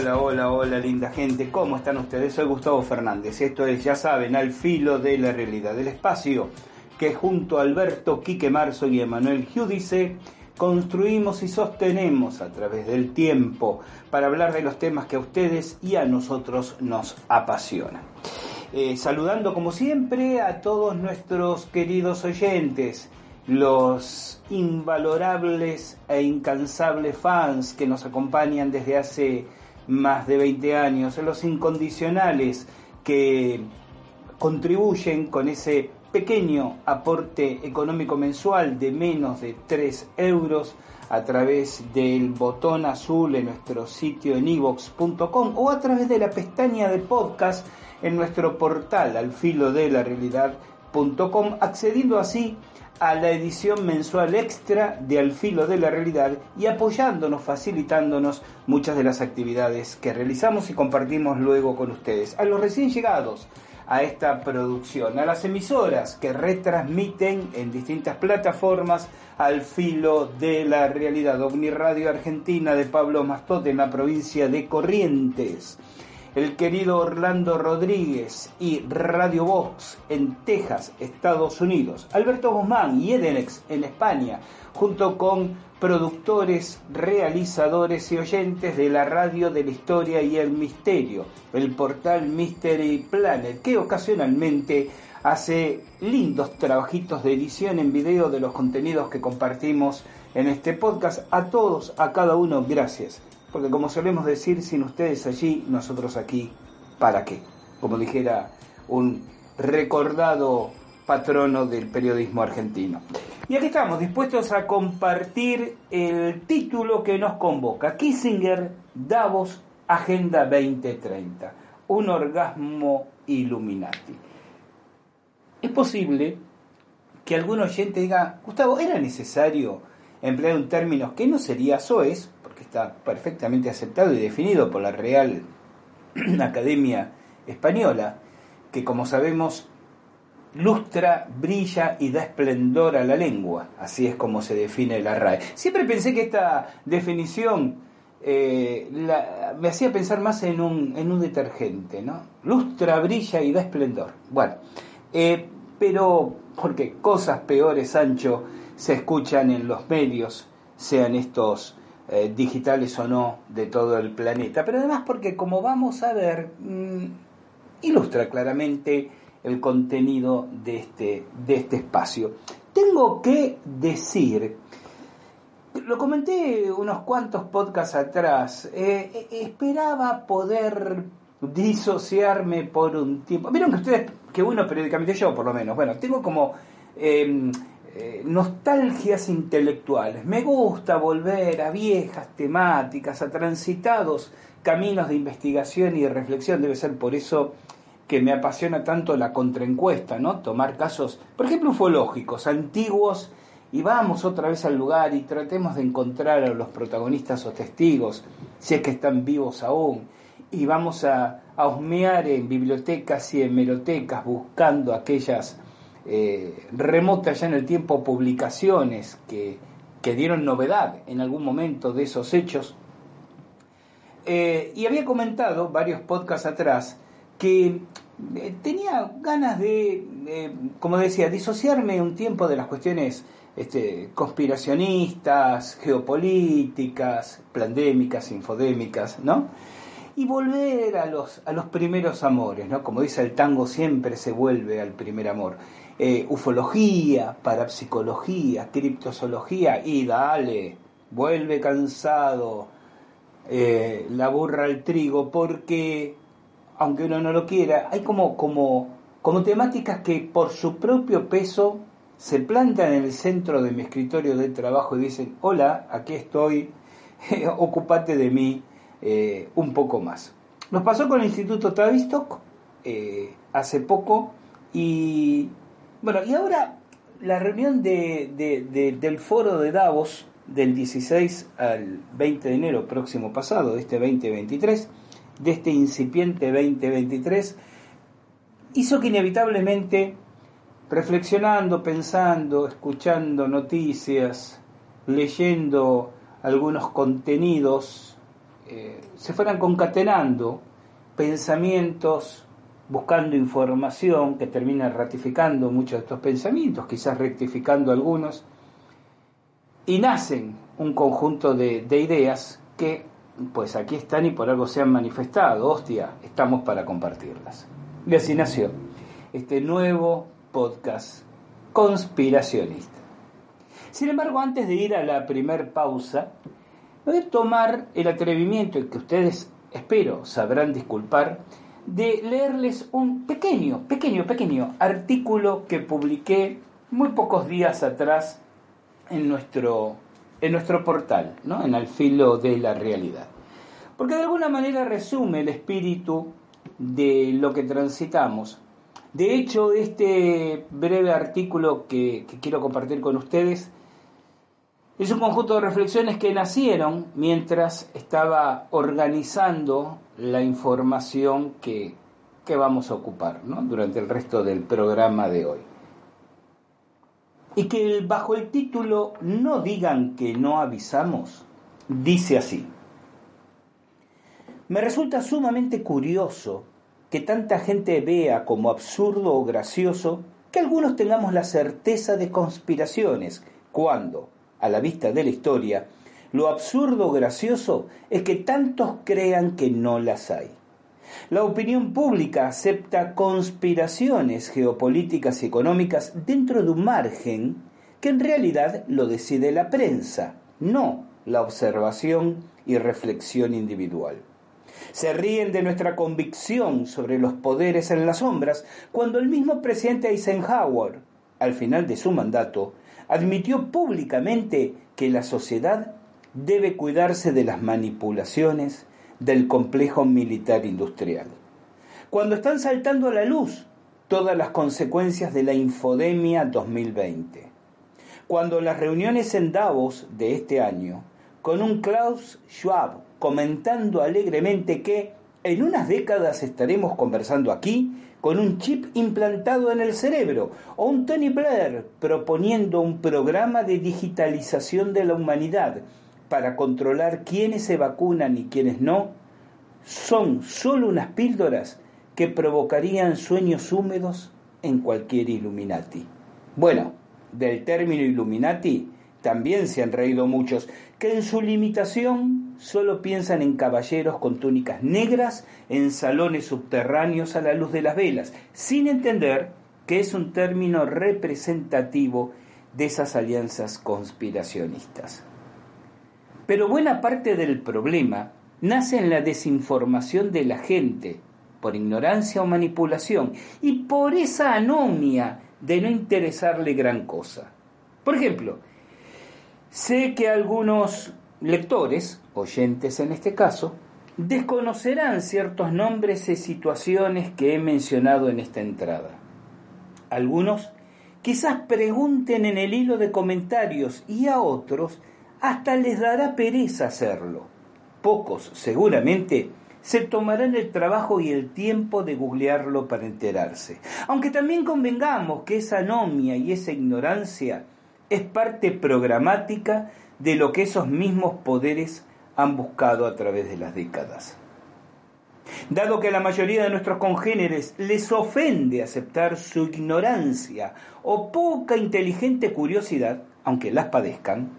Hola, hola, hola, linda gente. ¿Cómo están ustedes? Soy Gustavo Fernández. Esto es, ya saben, al filo de la realidad del espacio, que junto a Alberto Quique Marzo y Emanuel Giudice construimos y sostenemos a través del tiempo para hablar de los temas que a ustedes y a nosotros nos apasionan. Eh, saludando como siempre a todos nuestros queridos oyentes, los invalorables e incansables fans que nos acompañan desde hace más de 20 años, los incondicionales que contribuyen con ese pequeño aporte económico mensual de menos de 3 euros a través del botón azul en nuestro sitio en ivox.com o a través de la pestaña de podcast en nuestro portal al filo de la realidad.com, accediendo así a la edición mensual extra de Al Filo de la Realidad y apoyándonos, facilitándonos muchas de las actividades que realizamos y compartimos luego con ustedes. A los recién llegados a esta producción, a las emisoras que retransmiten en distintas plataformas Al Filo de la Realidad, OVNI Radio Argentina de Pablo Mastote en la provincia de Corrientes el querido Orlando Rodríguez y Radio Vox en Texas, Estados Unidos, Alberto Guzmán y Edenex en España, junto con productores, realizadores y oyentes de la radio de la historia y el misterio, el portal Mystery Planet, que ocasionalmente hace lindos trabajitos de edición en video de los contenidos que compartimos en este podcast. A todos, a cada uno, gracias porque como solemos decir, sin ustedes allí, nosotros aquí, ¿para qué? Como dijera un recordado patrono del periodismo argentino. Y aquí estamos, dispuestos a compartir el título que nos convoca, Kissinger, Davos, Agenda 2030, un orgasmo Illuminati. Es posible que algún oyente diga, Gustavo, ¿era necesario emplear un término que no sería soez, está perfectamente aceptado y definido por la Real Academia Española, que como sabemos lustra, brilla y da esplendor a la lengua. Así es como se define la RAE. Siempre pensé que esta definición eh, me hacía pensar más en un, en un detergente, ¿no? Lustra, brilla y da esplendor. Bueno, eh, pero porque cosas peores, Sancho, se escuchan en los medios, sean estos eh, digitales o no de todo el planeta, pero además porque como vamos a ver, mm, ilustra claramente el contenido de este, de este espacio. Tengo que decir, lo comenté unos cuantos podcasts atrás, eh, eh, esperaba poder disociarme por un tiempo. Vieron que ustedes, que uno periódicamente yo por lo menos, bueno, tengo como eh, nostalgias intelectuales. Me gusta volver a viejas temáticas, a transitados caminos de investigación y de reflexión. Debe ser por eso que me apasiona tanto la contraencuesta, ¿no? Tomar casos, por ejemplo, ufológicos, antiguos, y vamos otra vez al lugar y tratemos de encontrar a los protagonistas o testigos, si es que están vivos aún, y vamos a, a husmear en bibliotecas y hemerotecas buscando aquellas eh, remotas ya en el tiempo publicaciones que, que dieron novedad en algún momento de esos hechos. Eh, y había comentado varios podcasts atrás que eh, tenía ganas de, como decía, disociarme un tiempo de las cuestiones este, conspiracionistas, geopolíticas, plandémicas, infodémicas, ¿no? Y volver a los, a los primeros amores, ¿no? Como dice el tango, siempre se vuelve al primer amor. Eh, ufología, parapsicología, criptozoología, y dale, vuelve cansado eh, la burra al trigo, porque aunque uno no lo quiera, hay como, como, como temáticas que por su propio peso se plantan en el centro de mi escritorio de trabajo y dicen, hola, aquí estoy, ocupate de mí eh, un poco más. Nos pasó con el Instituto Tavistock eh, hace poco y bueno, y ahora la reunión de, del foro de Davos del 16 al 20 de enero próximo pasado, de este 2023, de este incipiente 2023, hizo que inevitablemente, reflexionando, pensando, escuchando noticias, leyendo algunos contenidos, eh, se fueran concatenando pensamientos, buscando información que termina ratificando muchos de estos pensamientos, quizás rectificando algunos, y nacen un conjunto de, de ideas que pues aquí están y por algo se han manifestado. Hostia, estamos para compartirlas. Y así nació este nuevo podcast conspiracionista. Sin embargo, antes de ir a la primer pausa, voy a tomar el atrevimiento que ustedes, espero, sabrán disculpar, de leerles un pequeño, pequeño, pequeño artículo que publiqué muy pocos días atrás en nuestro en nuestro portal, ¿no? en el filo de la realidad. Porque de alguna manera resume el espíritu de lo que transitamos. De hecho, este breve artículo que quiero compartir con ustedes es un conjunto de reflexiones que nacieron mientras estaba organizando la información que, que vamos a ocupar durante el resto del programa de hoy. Y que bajo el título No digan que no avisamos, dice así. Me resulta sumamente curioso que tanta gente vea como absurdo o gracioso que algunos tengamos la certeza de conspiraciones, cuando, a la vista de la historia, lo absurdo gracioso es que tantos crean que no las hay. La opinión pública acepta conspiraciones geopolíticas y económicas dentro de un margen que en realidad lo decide la prensa, no la observación y reflexión individual. Se ríen de nuestra convicción sobre los poderes en las sombras cuando el mismo presidente Eisenhower, al final de su mandato, admitió públicamente que la sociedad debe cuidarse de las manipulaciones del complejo militar industrial. Cuando están saltando a la luz todas las consecuencias de la infodemia 2020. Cuando las reuniones en Davos de este año, con un Klaus Schwab comentando alegremente que en unas décadas estaremos conversando aquí con un chip implantado en el cerebro, o un Tony Blair proponiendo un programa de digitalización de la humanidad para controlar quiénes se vacunan y quiénes no, son solo unas píldoras que provocarían sueños húmedos en cualquier Illuminati. Bueno, del término Illuminati también se han reído muchos, que en su limitación solo piensan en caballeros con túnicas negras en salones subterráneos a la luz de las velas, sin entender que es un término representativo de esas alianzas conspiracionistas. Pero buena parte del problema nace en la desinformación de la gente, por ignorancia o manipulación, y por esa anomia de no interesarle gran cosa. Por ejemplo, sé que algunos lectores, oyentes en este caso, desconocerán ciertos nombres y situaciones que he mencionado en esta entrada. Algunos quizás pregunten en el hilo de comentarios y a otros hasta les dará pereza hacerlo. Pocos, seguramente, se tomarán el trabajo y el tiempo de googlearlo para enterarse. Aunque también convengamos que esa anomia y esa ignorancia es parte programática de lo que esos mismos poderes han buscado a través de las décadas. Dado que a la mayoría de nuestros congéneres les ofende aceptar su ignorancia o poca inteligente curiosidad, aunque las padezcan,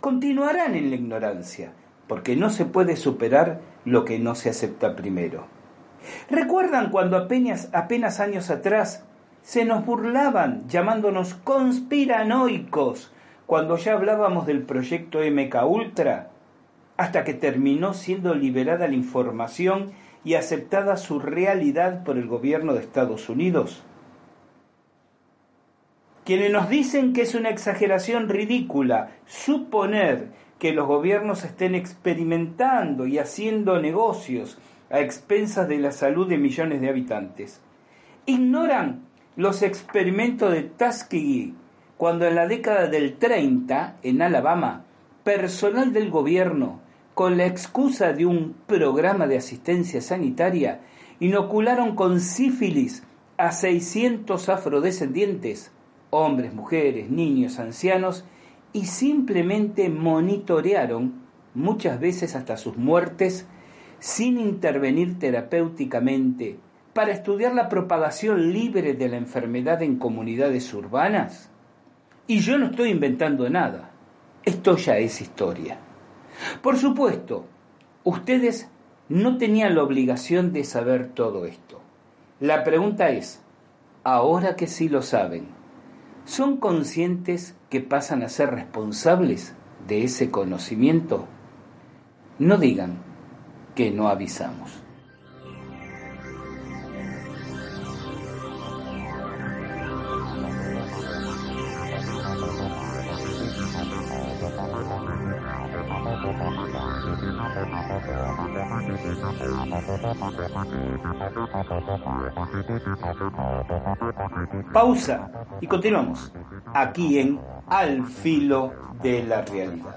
continuarán en la ignorancia, porque no se puede superar lo que no se acepta primero. ¿Recuerdan cuando apenas, apenas años atrás se nos burlaban llamándonos conspiranoicos cuando ya hablábamos del proyecto MK Ultra? Hasta que terminó siendo liberada la información y aceptada su realidad por el gobierno de Estados Unidos. Quienes nos dicen que es una exageración ridícula suponer que los gobiernos estén experimentando y haciendo negocios a expensas de la salud de millones de habitantes. Ignoran los experimentos de Tuskegee, cuando en la década del 30, en Alabama, personal del gobierno, con la excusa de un programa de asistencia sanitaria, inocularon con sífilis a 600 afrodescendientes hombres, mujeres, niños, ancianos, y simplemente monitorearon, muchas veces hasta sus muertes, sin intervenir terapéuticamente, para estudiar la propagación libre de la enfermedad en comunidades urbanas? Y yo no estoy inventando nada, esto ya es historia. Por supuesto, ustedes no tenían la obligación de saber todo esto. La pregunta es, ahora que sí lo saben, ¿Son conscientes que pasan a ser responsables de ese conocimiento? No digan que no avisamos. Pausa y continuamos aquí en Al filo de la realidad.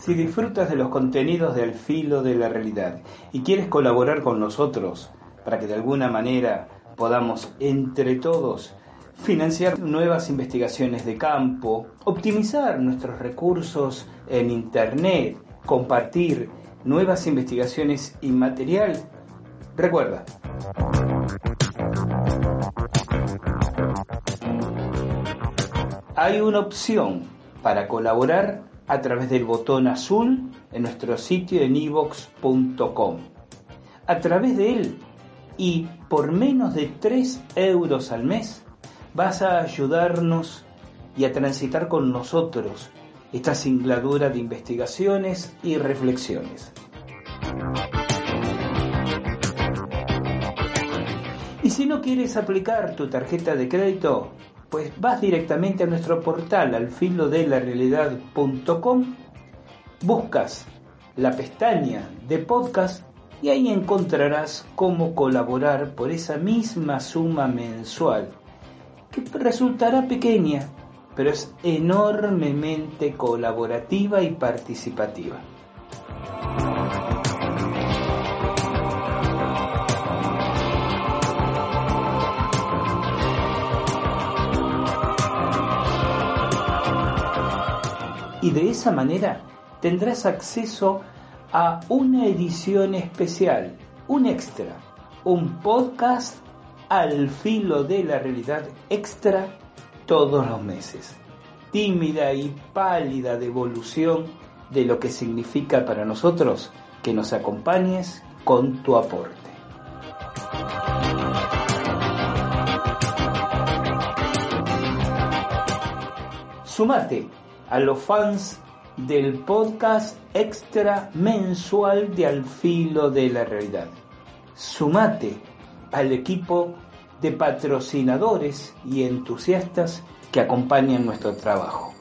Si disfrutas de los contenidos del filo de la realidad y quieres colaborar con nosotros para que de alguna manera podamos entre todos financiar nuevas investigaciones de campo, optimizar nuestros recursos en Internet, compartir nuevas investigaciones y material, recuerda. Hay una opción para colaborar a través del botón azul en nuestro sitio en evox.com. A través de él y por menos de 3 euros al mes vas a ayudarnos y a transitar con nosotros esta singladura de investigaciones y reflexiones. Y si no quieres aplicar tu tarjeta de crédito, pues vas directamente a nuestro portal al filo de la realidad.com, buscas la pestaña de podcast y ahí encontrarás cómo colaborar por esa misma suma mensual, que resultará pequeña, pero es enormemente colaborativa y participativa. Y de esa manera tendrás acceso a una edición especial, un extra, un podcast al filo de la realidad extra todos los meses. Tímida y pálida devolución de lo que significa para nosotros que nos acompañes con tu aporte. Sumate a los fans del podcast extra mensual de Al Filo de la Realidad. Sumate al equipo de patrocinadores y entusiastas que acompañan nuestro trabajo.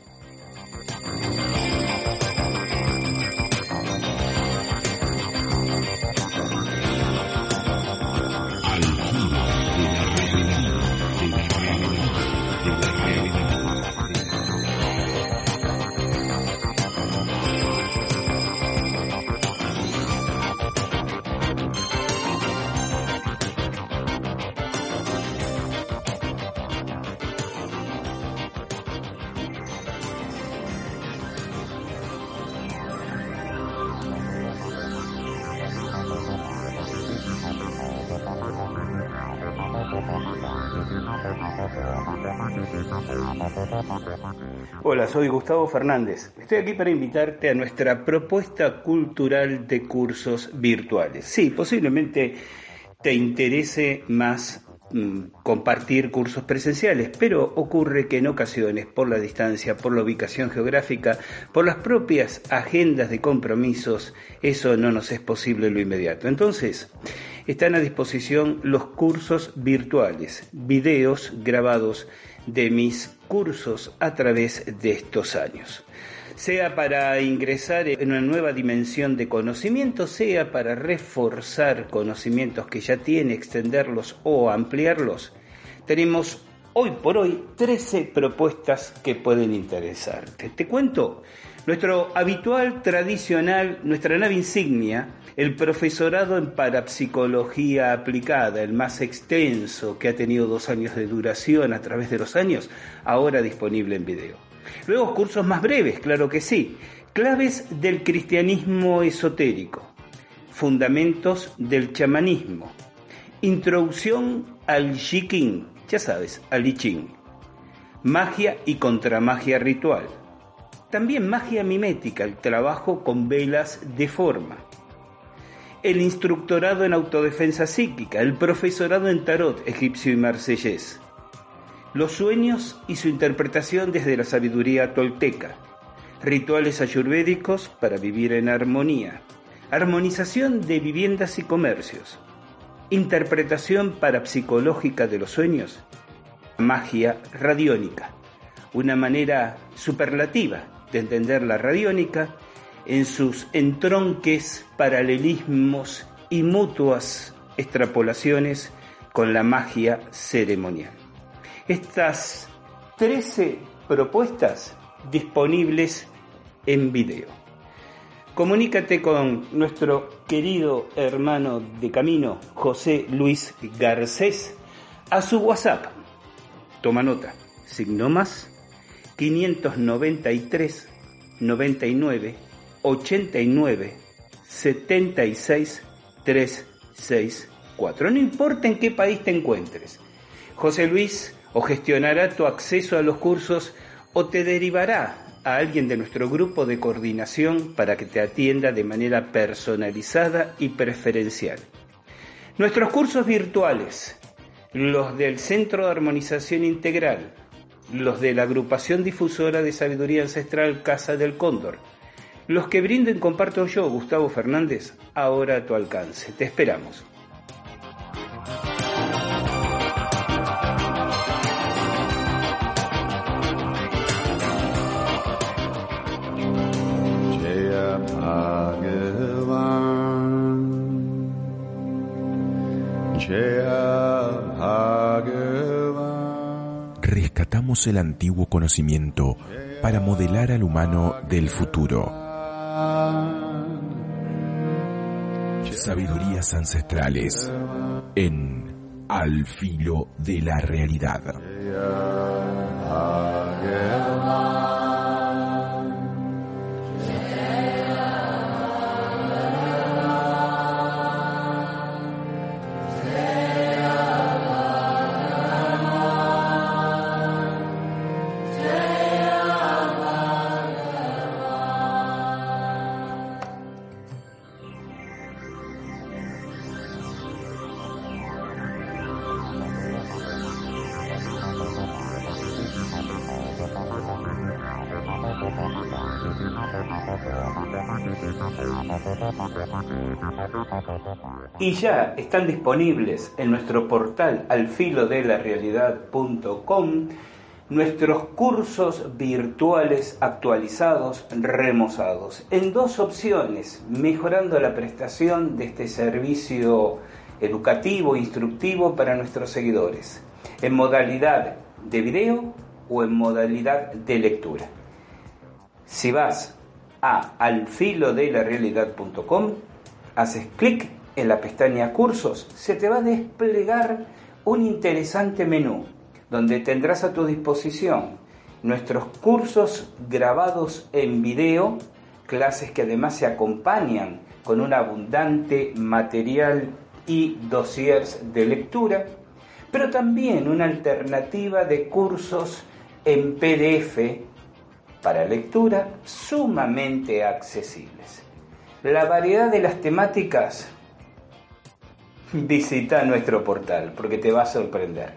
Soy Gustavo Fernández. Estoy aquí para invitarte a nuestra propuesta cultural de cursos virtuales. Sí, posiblemente te interese más mm, compartir cursos presenciales, pero ocurre que en ocasiones, por la distancia, por la ubicación geográfica, por las propias agendas de compromisos, eso no nos es posible en lo inmediato. Entonces, están a disposición los cursos virtuales, videos grabados de mis cursos a través de estos años. Sea para ingresar en una nueva dimensión de conocimiento, sea para reforzar conocimientos que ya tiene, extenderlos o ampliarlos, tenemos hoy por hoy 13 propuestas que pueden interesarte. Te cuento, nuestro habitual, tradicional, nuestra nave insignia, el profesorado en parapsicología aplicada, el más extenso, que ha tenido dos años de duración a través de los años, ahora disponible en video. Luego cursos más breves, claro que sí. Claves del cristianismo esotérico. Fundamentos del chamanismo. Introducción al Shiking, ya sabes, al I Ching. Magia y contramagia ritual. También magia mimética, el trabajo con velas de forma. El instructorado en autodefensa psíquica, el profesorado en tarot egipcio y marsellés, los sueños y su interpretación desde la sabiduría tolteca, rituales ayurvédicos para vivir en armonía, armonización de viviendas y comercios, interpretación parapsicológica de los sueños, magia radiónica, una manera superlativa de entender la radiónica en sus entronques, paralelismos y mutuas extrapolaciones con la magia ceremonial. Estas 13 propuestas disponibles en video. Comunícate con nuestro querido hermano de camino, José Luis Garcés, a su WhatsApp. Toma nota, signo más 593 99 89 76 364. No importa en qué país te encuentres. José Luis o gestionará tu acceso a los cursos o te derivará a alguien de nuestro grupo de coordinación para que te atienda de manera personalizada y preferencial. Nuestros cursos virtuales, los del Centro de Armonización Integral, los de la Agrupación Difusora de Sabiduría Ancestral Casa del Cóndor, los que brinden comparto yo, Gustavo Fernández, ahora a tu alcance. Te esperamos. El antiguo conocimiento para modelar al humano del futuro. Sabidurías ancestrales en Al filo de la realidad. Y ya están disponibles en nuestro portal alfilodelarealidad.com nuestros cursos virtuales actualizados, remozados, en dos opciones, mejorando la prestación de este servicio educativo, instructivo para nuestros seguidores, en modalidad de video o en modalidad de lectura. Si vas a alfilodelarealidad.com, haces clic en la pestaña Cursos, se te va a desplegar un interesante menú donde tendrás a tu disposición nuestros cursos grabados en video, clases que además se acompañan con un abundante material y dossiers de lectura, pero también una alternativa de cursos en PDF para lectura sumamente accesibles. La variedad de las temáticas visita nuestro portal porque te va a sorprender.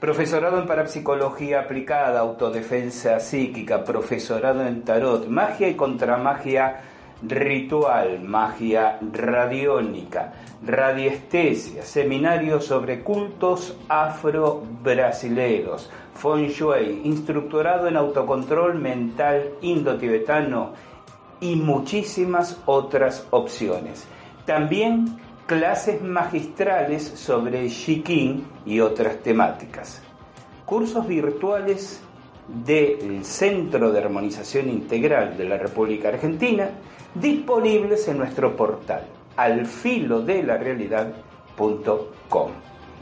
Profesorado en parapsicología aplicada, autodefensa psíquica, profesorado en tarot, magia y contramagia ritual, magia radiónica, radiestesia, seminario sobre cultos afro-brasileros, feng shui, instructorado en autocontrol mental indo-tibetano y muchísimas otras opciones. También clases magistrales sobre Shikin y otras temáticas. Cursos virtuales del Centro de Armonización Integral de la República Argentina disponibles en nuestro portal alfilodelarealidad.com.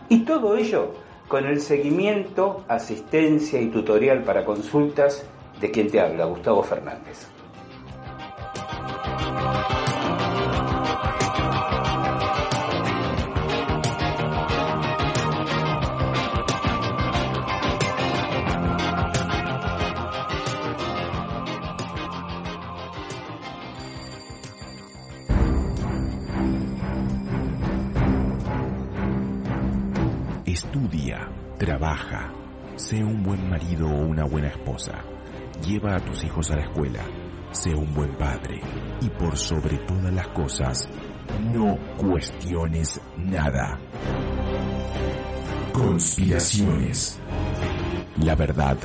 Y todo ello con el seguimiento, asistencia y tutorial para consultas de quien te habla, Gustavo Fernández. Trabaja, sé un buen marido o una buena esposa. Lleva a tus hijos a la escuela, sé un buen padre. Y por sobre todas las cosas, no cuestiones nada. Conspiraciones. La verdad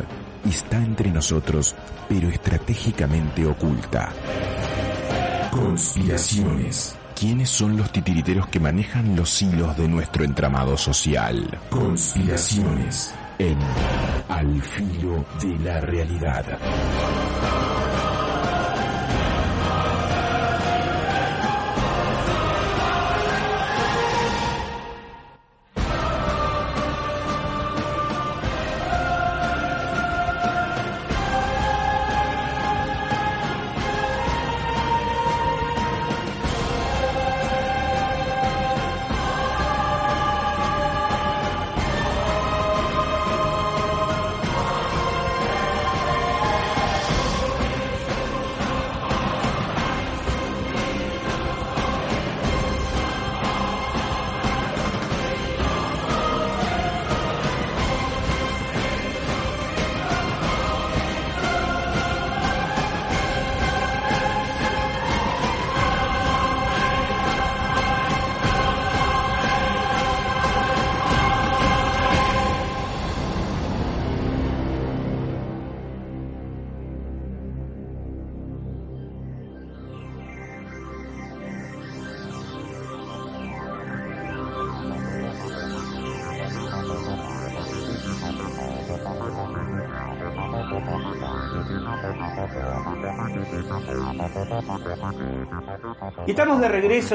está entre nosotros, pero estratégicamente oculta. Conspiraciones. ¿Quiénes son los titiriteros que manejan los hilos de nuestro entramado social? Conspiraciones en Al filo de la realidad.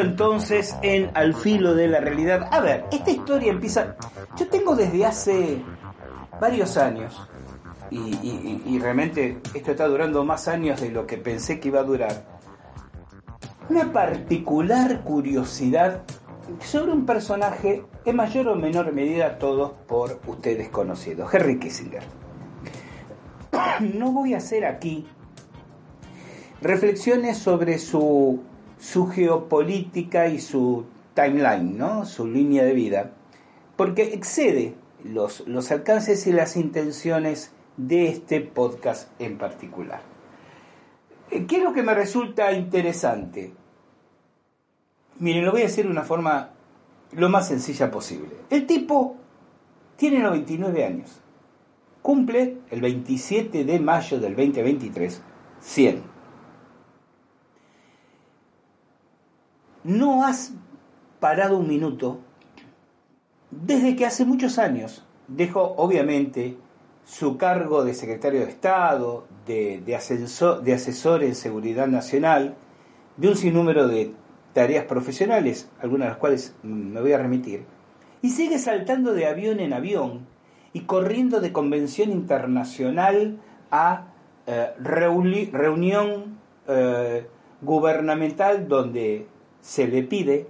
Entonces en Al filo de la realidad. A ver, esta historia empieza... Yo tengo desde hace varios años, y- y realmente esto está durando más años de lo que pensé que iba a durar, una particular curiosidad sobre un personaje en mayor o menor medida todos por ustedes conocidos, Henry Kissinger. No voy a hacer aquí reflexiones sobre su, su geopolítica y su timeline, ¿no? su línea de vida, porque excede los, los alcances y las intenciones de este podcast en particular. Eh, ¿Qué es lo que me resulta interesante? Miren, lo voy a decir de una forma lo más sencilla posible. El tipo tiene 99 años. Cumple el 27 de mayo del 2023 100. No has parado un minuto desde que hace muchos años dejó obviamente su cargo de secretario de Estado, de, ascenso- de asesor en seguridad nacional, de un sinnúmero de tareas profesionales, algunas de las cuales me voy a remitir, y sigue saltando de avión en avión y corriendo de convención internacional a eh, reunión eh, gubernamental donde se le pide,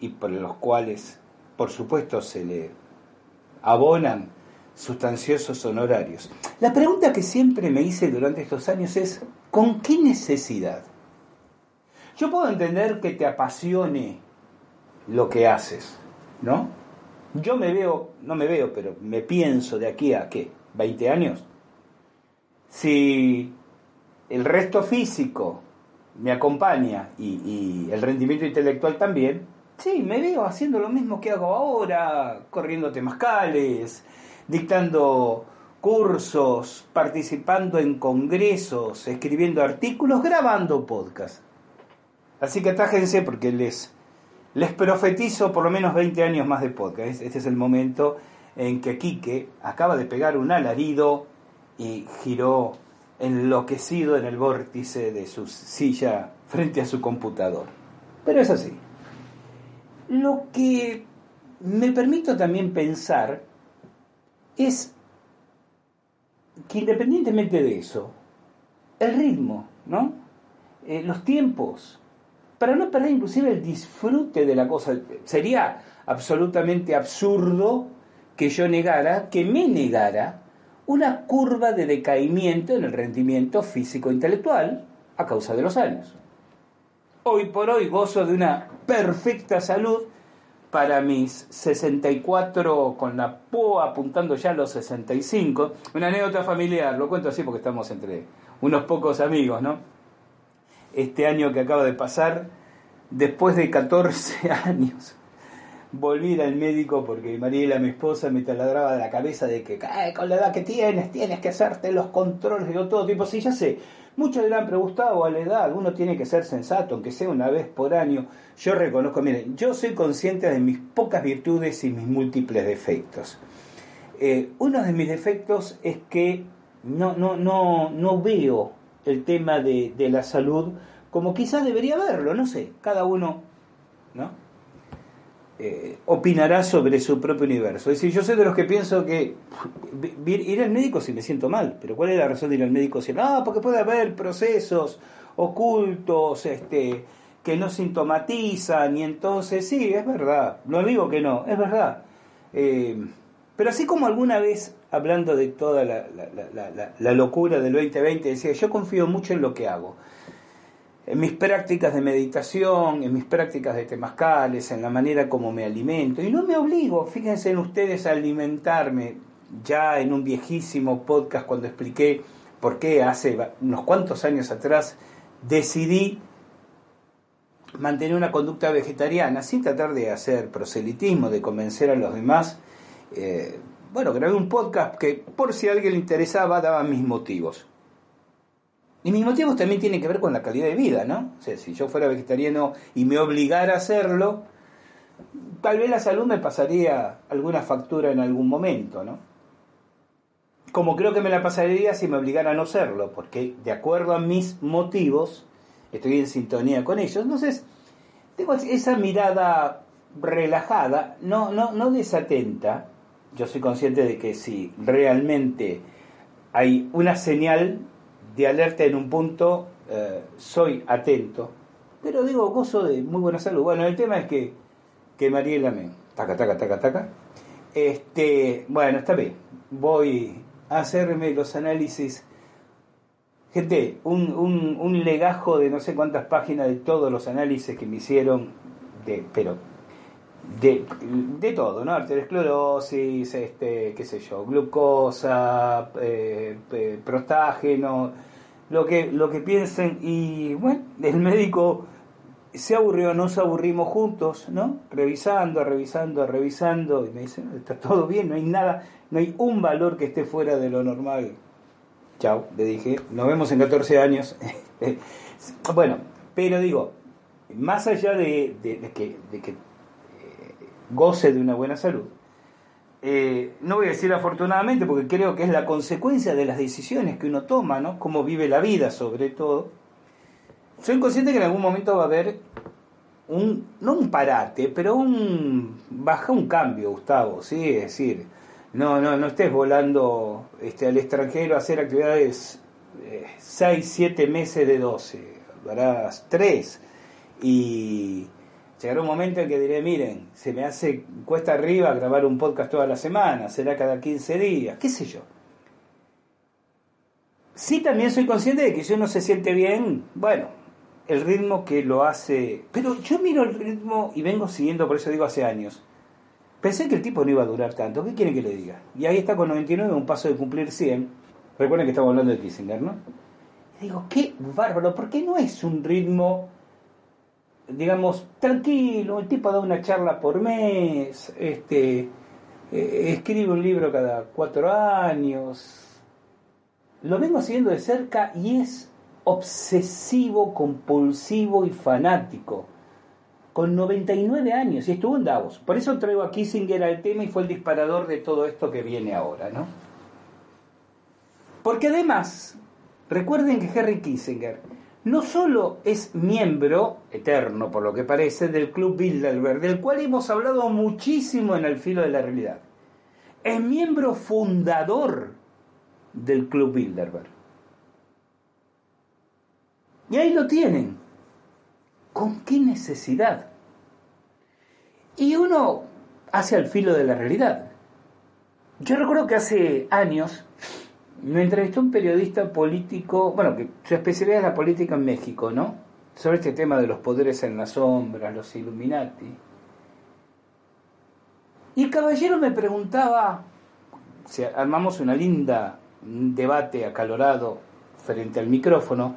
y por los cuales por supuesto se le abonan sustanciosos honorarios. La pregunta que siempre me hice durante estos años es, ¿con qué necesidad? Yo puedo entender que te apasione lo que haces, ¿no? Yo me veo, no me veo, pero me pienso de aquí a qué, 20 años. Si el resto físico me acompaña y, el rendimiento intelectual también, sí, me veo haciendo lo mismo que hago ahora, corriendo temazcales, dictando cursos, participando en congresos, escribiendo artículos, grabando podcast. Así que atájense porque les, les profetizo por lo menos 20 años más de podcast. Este es el momento en que Quique acaba de pegar un alarido y giró enloquecido en el vórtice de su silla frente a su computador. Pero es así. Lo que me permito también pensar es que independientemente de eso, el ritmo, ¿no? Eh, los tiempos, para no perder inclusive el disfrute de la cosa, sería absolutamente absurdo que yo negara, que me negara una curva de decaimiento en el rendimiento físico-intelectual a causa de los años. Hoy por hoy gozo de una perfecta salud para mis 64 con la POA apuntando ya a los 65. Una anécdota familiar, lo cuento así porque estamos entre unos pocos amigos, ¿no? Este año que acaba de pasar, después de 14 años, volví al médico porque Mariela, mi esposa, me taladraba de la cabeza de que "Ay, con la edad que tienes, tienes que hacerte los controles de todo tipo. Sí, ya sé, muchos dirán, pero Gustavo, a la edad uno tiene que ser sensato, aunque sea una vez por año. Yo reconozco, miren, yo soy consciente de mis pocas virtudes y mis múltiples defectos. Eh, uno de mis defectos es que no, no, no, no veo el tema de, de la salud como quizás debería verlo, no sé, cada uno, ¿no? Eh, opinará sobre su propio universo. Es decir, yo soy de los que pienso que ir al médico si me siento mal, pero ¿cuál es la razón de ir al médico si no? Porque puede haber procesos ocultos, este, que no sintomatizan y entonces sí, es verdad, no digo que no, es verdad. Eh, pero así como alguna vez, hablando de toda la- la locura del 2020, decía, yo confío mucho en lo que hago en mis prácticas de meditación, en mis prácticas de temazcales, en la manera como me alimento. Y no me obligo, fíjense en ustedes, a alimentarme. Ya en un viejísimo podcast cuando expliqué por qué hace unos cuantos años atrás decidí mantener una conducta vegetariana sin tratar de hacer proselitismo, de convencer a los demás. Eh, bueno, grabé un podcast que por si a alguien le interesaba daba mis motivos. Y mis motivos también tienen que ver con la calidad de vida, ¿no? O sea, si yo fuera vegetariano y me obligara a hacerlo, tal vez la salud me pasaría alguna factura en algún momento, ¿no? como creo que me la pasaría si me obligara a no serlo, porque de acuerdo a mis motivos estoy en sintonía con ellos. Entonces, tengo esa mirada relajada, no, no, no desatenta. Yo soy consciente de que si realmente hay una señal de alerta en un punto, eh, soy atento. Pero digo, gozo de muy buena salud. Bueno, el tema es que, que Mariela me... Taca, taca, taca, taca. Este, bueno, está bien. Voy a hacerme los análisis. Gente, un, un, un legajo de no sé cuántas páginas de todos los análisis que me hicieron, de, pero de, de todo, ¿no? Arteriosclerosis, este, qué sé yo, glucosa, eh, prostágeno, lo que, lo que piensen. Y bueno, el médico se aburrió, nos aburrimos juntos, ¿no? Revisando, revisando, revisando, y me dice, está todo bien, no hay nada, no hay un valor que esté fuera de lo normal. Chao, le dije, nos vemos en 14 años. bueno, pero digo, más allá de, de, que, de que goce de una buena salud. Eh, no voy a decir afortunadamente porque creo que es la consecuencia de las decisiones que uno toma, ¿no? Cómo vive la vida sobre todo. Soy consciente que en algún momento va a haber un, no un parate, pero un, baja un cambio, Gustavo, ¿sí? Es decir, no, no, no estés volando este, al extranjero a hacer actividades 6, eh, 7 meses de 12, harás 3 y Llegará un momento en que diré, miren, se me hace cuesta arriba grabar un podcast toda la semana, será cada 15 días, qué sé yo. Sí también soy consciente de que si uno se siente bien, bueno, el ritmo que lo hace... Pero yo miro el ritmo y vengo siguiendo, por eso digo hace años. Pensé que el tipo no iba a durar tanto, ¿qué quiere que le diga? Y ahí está con 99, un paso de cumplir 100. Recuerden que estamos hablando de Kissinger, ¿no? Y digo, qué bárbaro, ¿por qué no es un ritmo digamos, tranquilo, el tipo da una charla por mes, este, eh, escribe un libro cada cuatro años. Lo vengo siguiendo de cerca y es obsesivo, compulsivo y fanático. Con 99 años y estuvo en Davos. Por eso traigo a Kissinger al tema y fue el disparador de todo esto que viene ahora, ¿no? Porque además, recuerden que Harry Kissinger no solo es miembro eterno, por lo que parece, del Club Bilderberg, del cual hemos hablado muchísimo en el filo de la realidad, es miembro fundador del Club Bilderberg. Y ahí lo tienen. ¿Con qué necesidad? Y uno hace al filo de la realidad. Yo recuerdo que hace años me entrevistó un periodista político, bueno, que su especialidad es la política en México, ¿no? Sobre este tema de los poderes en la sombra, los Illuminati. Y caballero me preguntaba, armamos una linda debate acalorado frente al micrófono,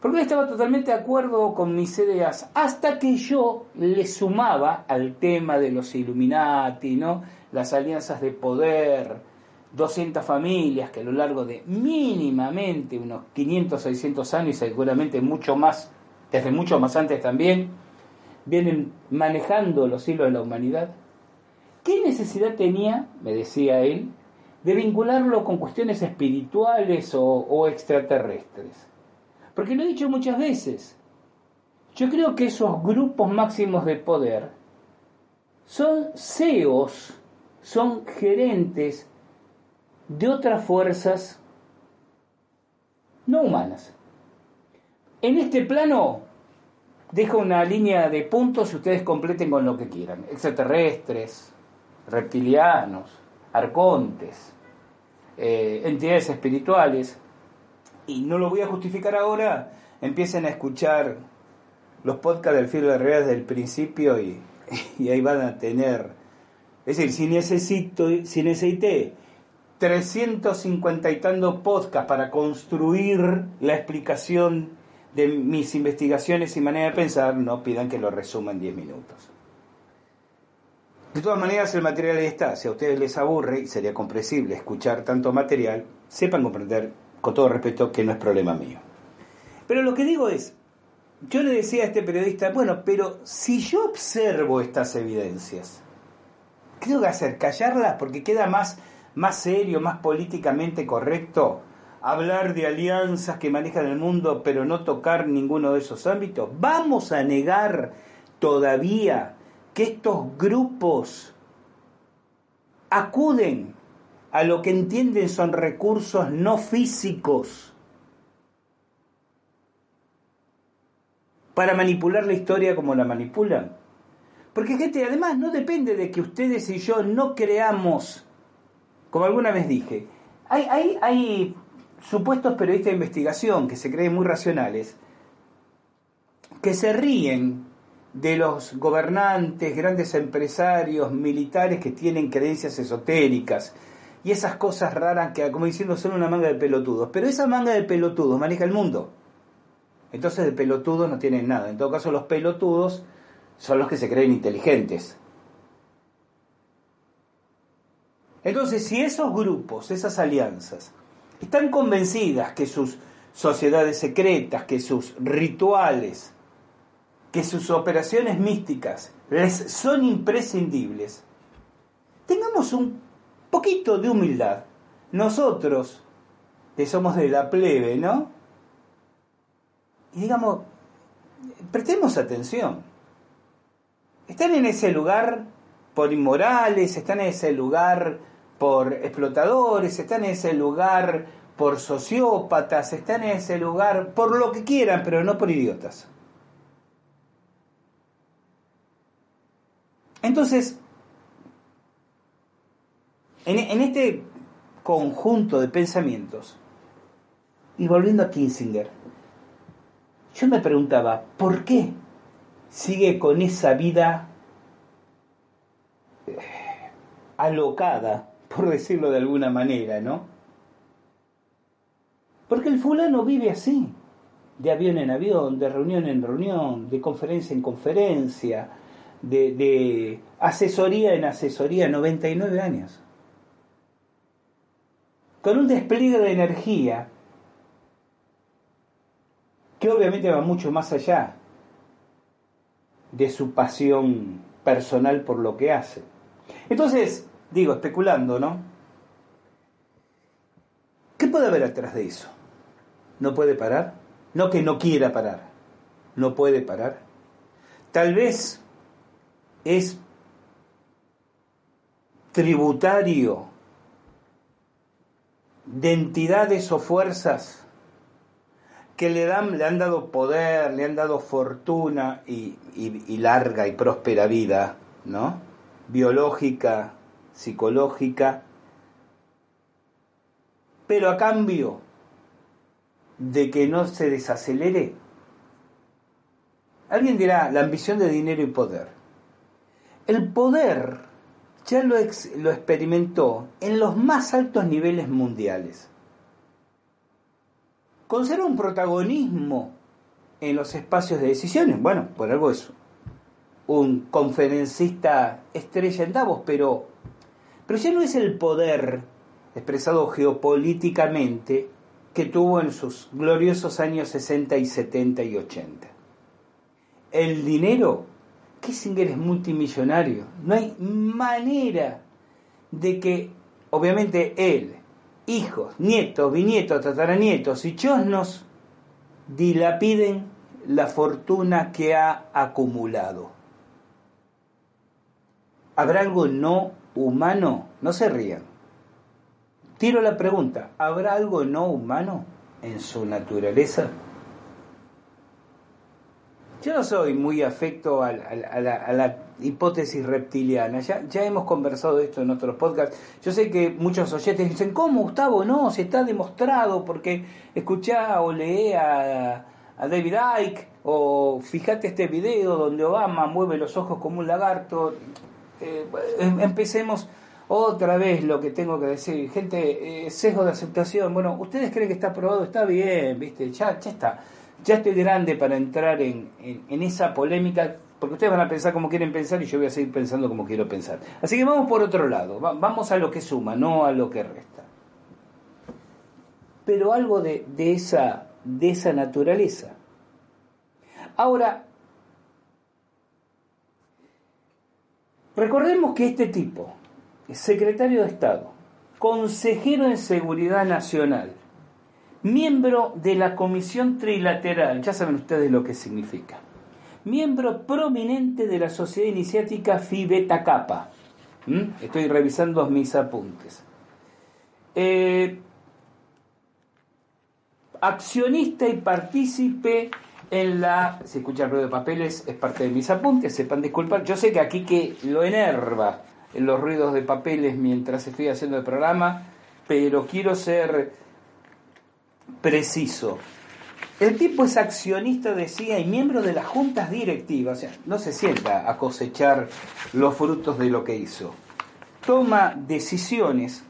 porque él estaba totalmente de acuerdo con mis ideas, hasta que yo le sumaba al tema de los Illuminati, ¿no? Las alianzas de poder, 200 familias que a lo largo de mínimamente unos 500, 600 años, y seguramente mucho más, desde mucho más antes también, vienen manejando los hilos de la humanidad. ¿Qué necesidad tenía, me decía él, de vincularlo con cuestiones espirituales o, o extraterrestres? Porque lo he dicho muchas veces, yo creo que esos grupos máximos de poder son CEOs, son gerentes de otras fuerzas no humanas. En este plano dejo una línea de puntos y ustedes completen con lo que quieran. Extraterrestres, reptilianos, arcontes, eh, entidades espirituales. Y no lo voy a justificar ahora, empiecen a escuchar los podcasts del filo de realidad desde el principio y, y ahí van a tener... Es decir, si necesito, si necesité 350 y tantos podcasts para construir la explicación de mis investigaciones y manera de pensar, no pidan que lo resuma en 10 minutos. De todas maneras, el material está. Si a ustedes les aburre, y sería comprensible escuchar tanto material, sepan comprender, con todo respeto, que no es problema mío. Pero lo que digo es, yo le decía a este periodista, bueno, pero si yo observo estas evidencias, ¿qué tengo que hacer? ¿Callarlas? Porque queda más más serio, más políticamente correcto, hablar de alianzas que manejan el mundo pero no tocar ninguno de esos ámbitos? ¿Vamos a negar todavía que estos grupos acuden a lo que entienden son recursos no físicos para manipular la historia como la manipulan? Porque gente, además no depende de que ustedes y yo no creamos, como alguna vez dije, hay, hay, supuestos periodistas de investigación que se creen muy racionales, que se ríen de los gobernantes, grandes empresarios, militares que tienen creencias esotéricas y esas cosas raras que, como diciendo, son una manga de pelotudos. Pero esa manga de pelotudos maneja el mundo. Entonces de pelotudos no tienen nada. En todo caso, los pelotudos son los que se creen inteligentes. Entonces, si esos grupos, esas alianzas, están convencidas que sus sociedades secretas, que sus rituales, que sus operaciones místicas les son imprescindibles, tengamos un poquito de humildad. Nosotros, que somos de la plebe, ¿no? Y digamos, prestemos atención. Están en ese lugar por inmorales, están en ese lugar por explotadores, están en ese lugar por sociópatas, están en ese lugar por lo que quieran, pero no por idiotas. Entonces, en, este conjunto de pensamientos, y volviendo a Kinsinger, yo me preguntaba, ¿por qué sigue con esa vida eh, alocada, por decirlo de alguna manera, ¿no? Porque el fulano vive así, de avión en avión, de reunión en reunión, de conferencia en conferencia, de, asesoría en asesoría, 99 años. Con un despliegue de energía que obviamente va mucho más allá de su pasión personal por lo que hace. Entonces, digo, especulando, ¿no? ¿Qué puede haber atrás de eso? ¿No puede parar? No que no quiera parar, no puede parar. Tal vez es tributario de entidades o fuerzas que le, dan, le han dado poder, le han dado fortuna y, y larga y próspera vida, ¿no? Biológica, psicológica, pero a cambio de que no se desacelere. Alguien dirá, la ambición de dinero y poder. El poder ya lo, experimentó en los más altos niveles mundiales. Conserva un protagonismo en los espacios de decisiones. Bueno, por algo es un conferencista estrella en Davos, pero, pero ya no es el poder expresado geopolíticamente que tuvo en sus gloriosos años 60 y 70 y 80. El dinero Kissinger es multimillonario. No hay manera de que, obviamente, él, hijos, nietos, bisnietos, tataranietos y chosnos dilapiden la fortuna que ha acumulado. ¿Habrá algo no humano? No se rían. Tiro la pregunta, ¿habrá algo no humano en su naturaleza? Yo no soy muy afecto a, la, hipótesis reptiliana. Ya, ya hemos conversado de esto en otros podcasts. Yo sé que muchos oyentes dicen, ¿cómo, Gustavo? No, se está demostrado porque escuchá o lee a, David Icke o fíjate este video donde Obama mueve los ojos como un lagarto. Em, empecemos otra vez lo que tengo que decir. Gente, eh, sesgo de aceptación. Bueno, ustedes creen que está aprobado, está bien, ¿viste? Ya, ya está ya estoy grande para entrar en, esa polémica, porque ustedes van a pensar como quieren pensar y yo voy a seguir pensando como quiero pensar. Así que vamos por otro lado, vamos a lo que suma, no a lo que resta. Pero algo de, esa, de esa naturaleza. Ahora, recordemos que este tipo, secretario de Estado, consejero en Seguridad Nacional, miembro de la Comisión Trilateral, ya saben ustedes lo que significa, miembro prominente de la Sociedad Iniciática Phi Beta Kappa. ¿Mm? Estoy revisando mis apuntes. Eh, accionista y partícipe en la... Si escucha el ruido de papeles, es parte de mis apuntes, sepan disculpar. Yo sé que aquí que lo enerva en los ruidos de papeles mientras estoy haciendo el programa, pero quiero ser preciso. El tipo es accionista, decía, y miembro de las juntas directivas, o sea, no se sienta a cosechar los frutos de lo que hizo. Toma decisiones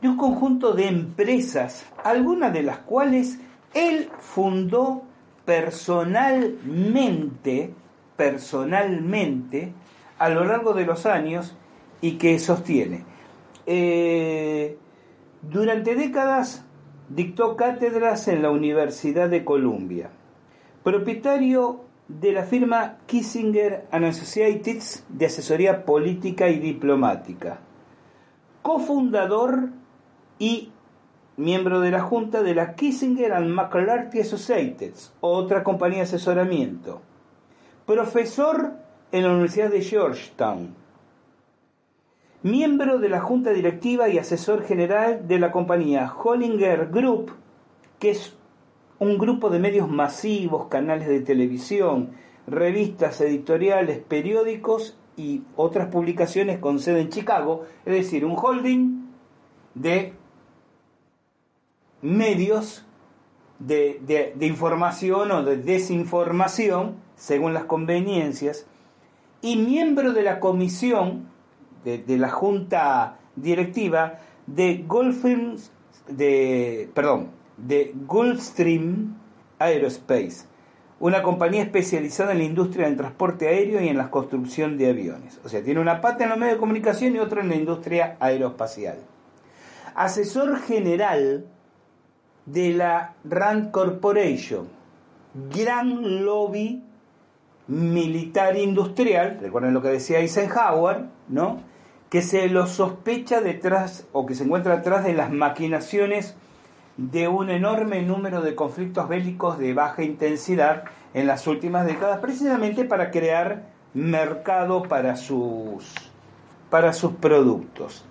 de un conjunto de empresas, algunas de las cuales él fundó personalmente, personalmente, a lo largo de los años y que sostiene. Eh, durante décadas dictó cátedras en la Universidad de Columbia. Propietario de la firma Kissinger and Associates de asesoría política y diplomática. Cofundador y miembro de la junta de la Kissinger and McClarty Associates, otra compañía de asesoramiento. Profesor en la Universidad de Georgetown. Miembro de la junta directiva y asesor general de la compañía Hollinger Group, que es un grupo de medios masivos, canales de televisión, revistas editoriales, periódicos y otras publicaciones con sede en Chicago, es decir, un holding de medios de, información o de desinformación, según las conveniencias, y miembro de la comisión, de, la junta directiva de Gulfstream, de, de Gulfstream Aerospace, una compañía especializada en la industria del transporte aéreo y en la construcción de aviones. O sea, tiene una pata en los medios de comunicación y otra en la industria aeroespacial. Asesor general de la Rand Corporation, gran lobby militar industrial, recuerden lo que decía Eisenhower, ¿no? que se lo sospecha detrás o que se encuentra detrás de las maquinaciones de un enorme número de conflictos bélicos de baja intensidad en las últimas décadas, precisamente para crear mercado para sus, para sus productos.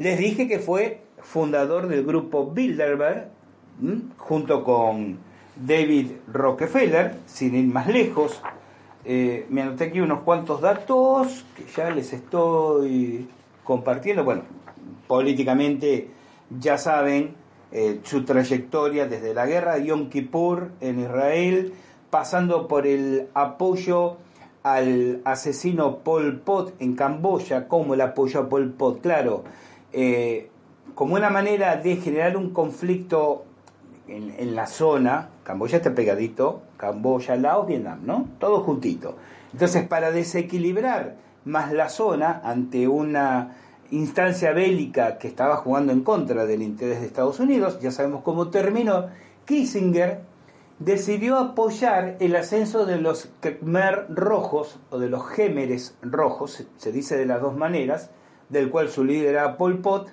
Les dije que fue fundador del grupo Bilderberg, junto con David Rockefeller, sin ir más lejos. Eh, me anoté aquí unos cuantos datos que ya les estoy compartiendo. Bueno, políticamente ya saben eh, su trayectoria desde la guerra de Yom Kippur en Israel, pasando por el apoyo al asesino Pol Pot en Camboya, como el apoyo a Pol Pot, claro, eh, como una manera de generar un conflicto en, la zona, Camboya está pegadito, Camboya, Laos, Vietnam, ¿no? Todo juntito. Entonces, para desequilibrar más la zona ante una instancia bélica que estaba jugando en contra del interés de Estados Unidos, ya sabemos cómo terminó, Kissinger decidió apoyar el ascenso de los Khmer rojos o de los Gémeres rojos, se dice de las dos maneras, del cual su líder era Pol Pot,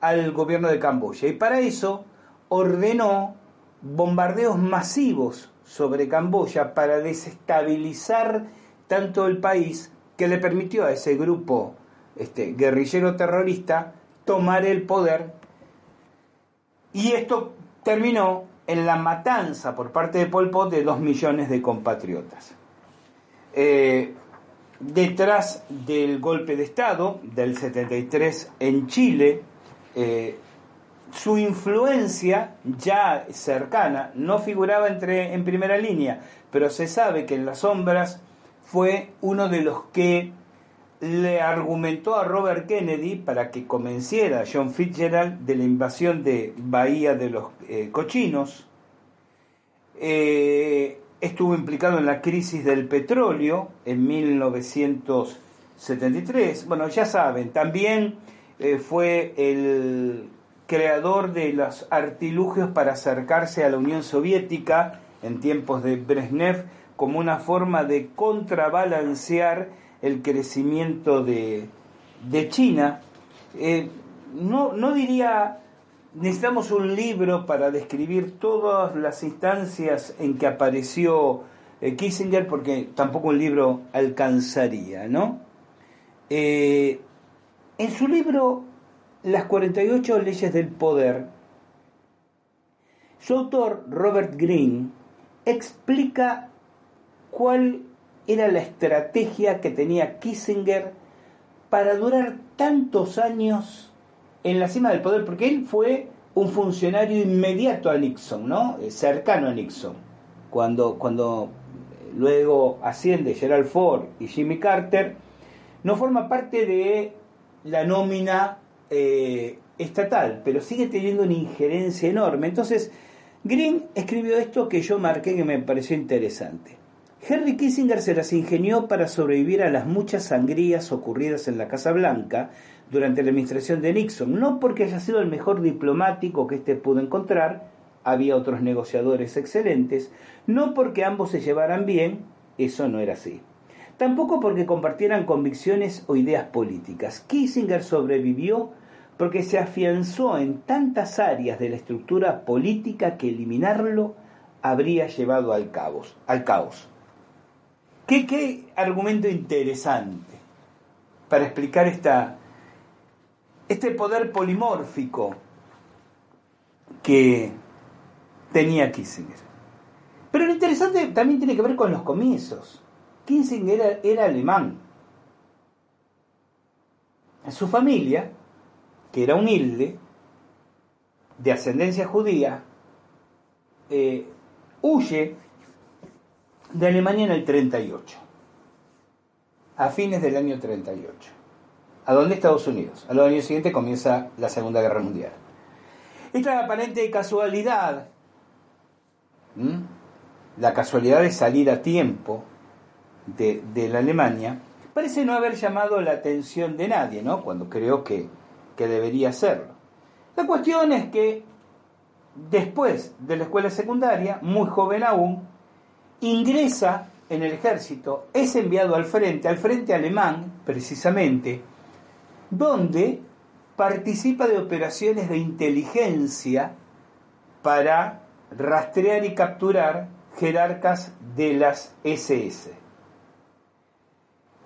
al gobierno de Camboya. Y para eso ordenó bombardeos masivos sobre Camboya para desestabilizar tanto el país que le permitió a ese grupo este, guerrillero terrorista tomar el poder. Y esto terminó en la matanza por parte de Pol Pot de dos millones de compatriotas. Eh, detrás del golpe de Estado del 73 en Chile, eh, su influencia ya cercana no figuraba entre, en primera línea, pero se sabe que en las sombras fue uno de los que le argumentó a Robert Kennedy para que convenciera a John Fitzgerald de la invasión de Bahía de los eh, Cochinos. Eh, estuvo implicado en la crisis del petróleo en 1973. Bueno, ya saben, también eh, fue el creador de los artilugios para acercarse a la Unión Soviética en tiempos de Brezhnev como una forma de contrabalancear el crecimiento de, de China Eh, no, no diría necesitamos un libro para describir todas las instancias en que apareció eh, Kissinger, porque tampoco un libro alcanzaría, ¿no? Eh, en su libro Las 48 leyes del poder, su autor, Robert Greene, explica cuál era la estrategia que tenía Kissinger para durar tantos años en la cima del poder, porque él fue un funcionario inmediato a Nixon, ¿no? Eh, cercano a Nixon. Cuando, cuando eh, luego asciende Gerald Ford y Jimmy Carter, no forma parte de la nómina eh, estatal, pero sigue teniendo una injerencia enorme. Entonces, Green escribió esto que yo marqué que me pareció interesante. Henry Kissinger se las ingenió para sobrevivir a las muchas sangrías ocurridas en la Casa Blanca durante la administración de Nixon, no porque haya sido el mejor diplomático que éste pudo encontrar, había otros negociadores excelentes, no porque ambos se llevaran bien, eso no era así. Tampoco porque compartieran convicciones o ideas políticas. Kissinger sobrevivió porque se afianzó en tantas áreas de la estructura política que eliminarlo habría llevado al caos. Al caos. ¿Qué, qué argumento interesante para explicar esta, este poder polimórfico que tenía Kissinger. Pero lo interesante también tiene que ver con los comienzos. Kissinger era, alemán. Su familia, que era humilde, de ascendencia judía, eh, huye de Alemania en el 38, a fines del año 38. ¿A dónde Estados Unidos? Al año siguiente comienza la Segunda Guerra Mundial. Esta aparente casualidad, la casualidad de salir a tiempo de, de, la Alemania, parece no haber llamado la atención de nadie, ¿no? Cuando creo que, que debería hacerlo. La cuestión es que después de la escuela secundaria, muy joven aún, ingresa en el ejército, es enviado al frente, al frente alemán precisamente, donde participa de operaciones de inteligencia para rastrear y capturar jerarcas de las SS.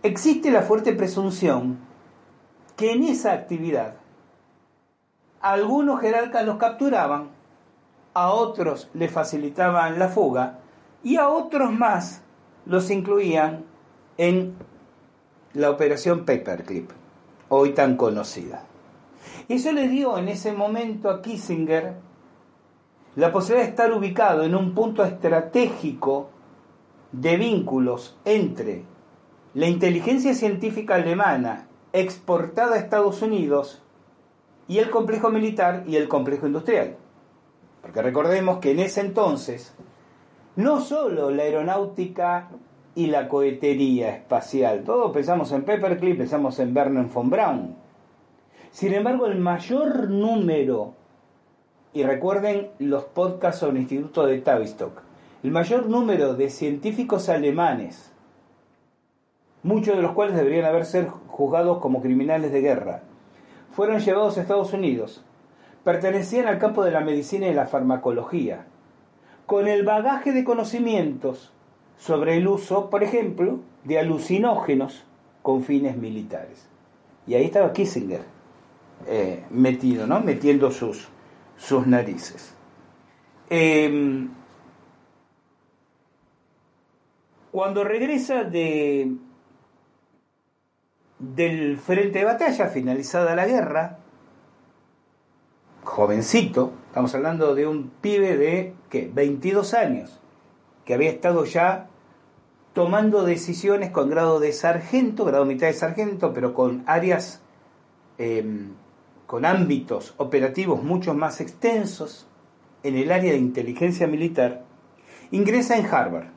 Existe la fuerte presunción que en esa actividad algunos jerarcas los capturaban, a otros les facilitaban la fuga y a otros más los incluían en la operación Paperclip, hoy tan conocida. Y eso le dio en ese momento a Kissinger la posibilidad de estar ubicado en un punto estratégico de vínculos entre la inteligencia científica alemana exportada a Estados Unidos y el complejo militar y el complejo industrial. Porque recordemos que en ese entonces no solo la aeronáutica y la cohetería espacial, todos pensamos en Paperclip, pensamos en Vernon von Braun. Sin embargo, el mayor número, y recuerden los podcasts sobre el Instituto de Tavistock, el mayor número de científicos alemanes, muchos de los cuales deberían haber sido juzgados como criminales de guerra, fueron llevados a Estados Unidos, pertenecían al campo de la medicina y la farmacología, con el bagaje de conocimientos sobre el uso, por ejemplo, de alucinógenos con fines militares. Y ahí estaba Kissinger eh, metido, ¿no? Metiendo sus, sus narices. Em, cuando regresa de, del frente de batalla, finalizada la guerra, jovencito, estamos hablando de un pibe de ¿qué? 22 años, que había estado ya tomando decisiones con grado de sargento, grado mitad de sargento, pero con áreas, em, con ámbitos operativos mucho más extensos en el área de inteligencia militar, ingresa en Harvard.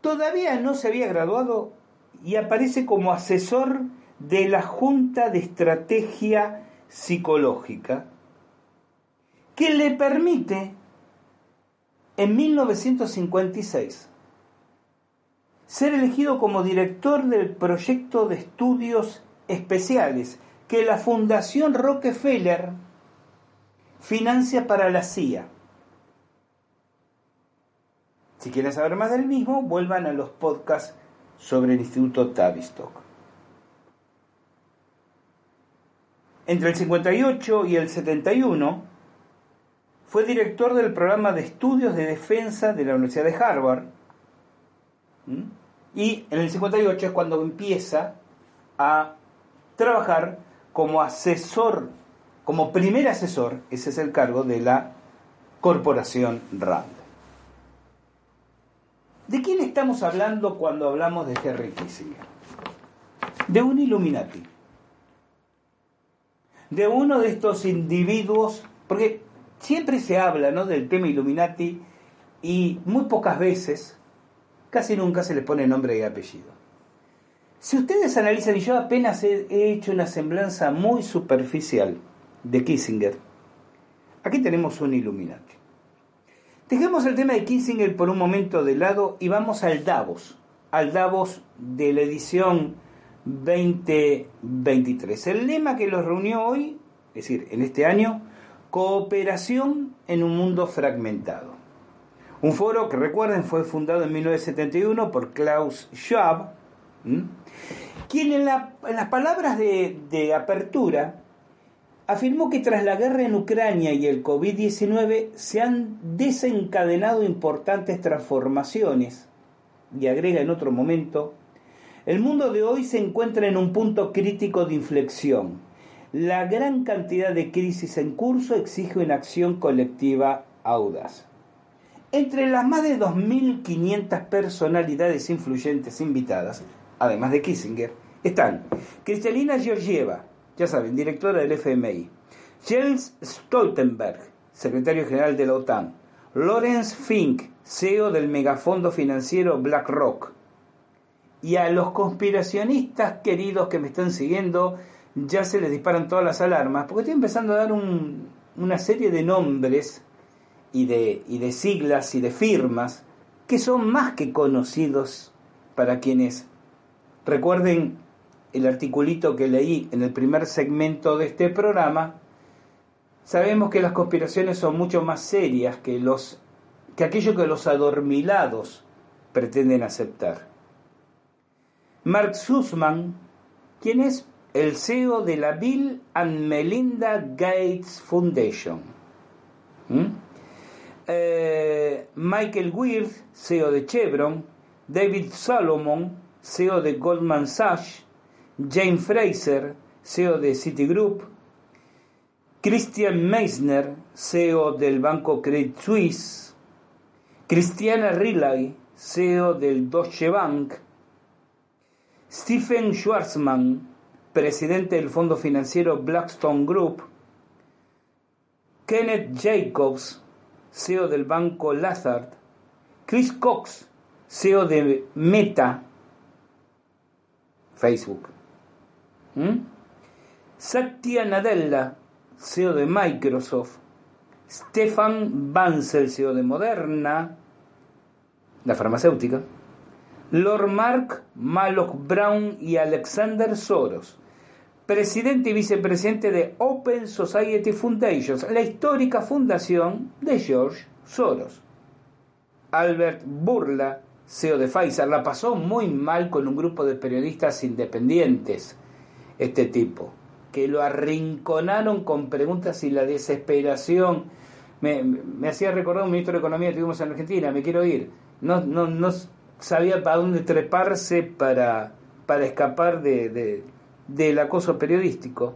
Todavía no se había graduado y aparece como asesor de la Junta de Estrategia Psicológica que le permite en 1956 ser elegido como director del proyecto de estudios especiales que la Fundación Rockefeller financia para la CIA. Si quieren saber más del mismo, vuelvan a los podcasts sobre el Instituto Tavistock. Entre el 58 y el 71 fue director del programa de estudios de defensa de la Universidad de Harvard. Y en el 58 es cuando empieza a trabajar como asesor, como primer asesor, ese es el cargo de la corporación RAND. ¿De quién estamos hablando cuando hablamos de Henry Kissinger? De un Illuminati. De uno de estos individuos, porque siempre se habla ¿no? del tema Illuminati y muy pocas veces, casi nunca se le pone nombre y apellido. Si ustedes analizan, y yo apenas he, he hecho una semblanza muy superficial de Kissinger, aquí tenemos un Illuminati. Dejemos el tema de Kissinger por un momento de lado y vamos al Davos, al Davos de la edición 2023. El lema que los reunió hoy, es decir, en este año, cooperación en un mundo fragmentado. Un foro que recuerden fue fundado en 1971 por Klaus Schwab, quien en, las palabras de, de apertura afirmó que tras la guerra en Ucrania y el COVID-19 se han desencadenado importantes transformaciones. Y agrega en otro momento, el mundo de hoy se encuentra en un punto crítico de inflexión. La gran cantidad de crisis en curso exige una acción colectiva audaz. Entre las más de 2.500 personalidades influyentes invitadas, además de Kissinger, están Kristalina Georgieva, ya saben, directora del FMI, Jens Stoltenberg, secretario general de la OTAN, Lorenz Fink, CEO del megafondo financiero BlackRock, y a los conspiracionistas queridos que me están siguiendo, ya se les disparan todas las alarmas, porque estoy empezando a dar una serie de nombres y de, siglas y de firmas que son más que conocidos para quienes recuerden el articulito que leí en el primer segmento de este programa, sabemos que las conspiraciones son mucho más serias que, los, que aquello que los adormilados pretenden aceptar. Mark Sussman, quien es el CEO de la Bill and Melinda Gates Foundation. Eh, Michael Wirth, CEO de Chevron, David Solomon, CEO de Goldman Sachs, James Fraser, CEO de Citigroup, Christian Meissner, CEO del banco Credit Suisse, Christiana Riley, CEO del Deutsche Bank, Stephen Schwarzman, presidente del fondo financiero Blackstone Group, Kenneth Jacobs, CEO del banco Lazard, Chris Cox, CEO de Meta, Facebook. Satya Nadella, CEO de Microsoft, Stefan Bansel, CEO de Moderna, la farmacéutica, Lord Mark Malloch Brown y Alexander Soros, presidente y vicepresidente de Open Society Foundations, la histórica fundación de George Soros. Albert Burla, CEO de Pfizer, la pasó muy mal con un grupo de periodistas independientes este tipo, que lo arrinconaron con preguntas y la desesperación. Me, hacía recordar un ministro de Economía que tuvimos en Argentina, me quiero ir. No, no, no sabía para dónde treparse para, para escapar de, del acoso periodístico.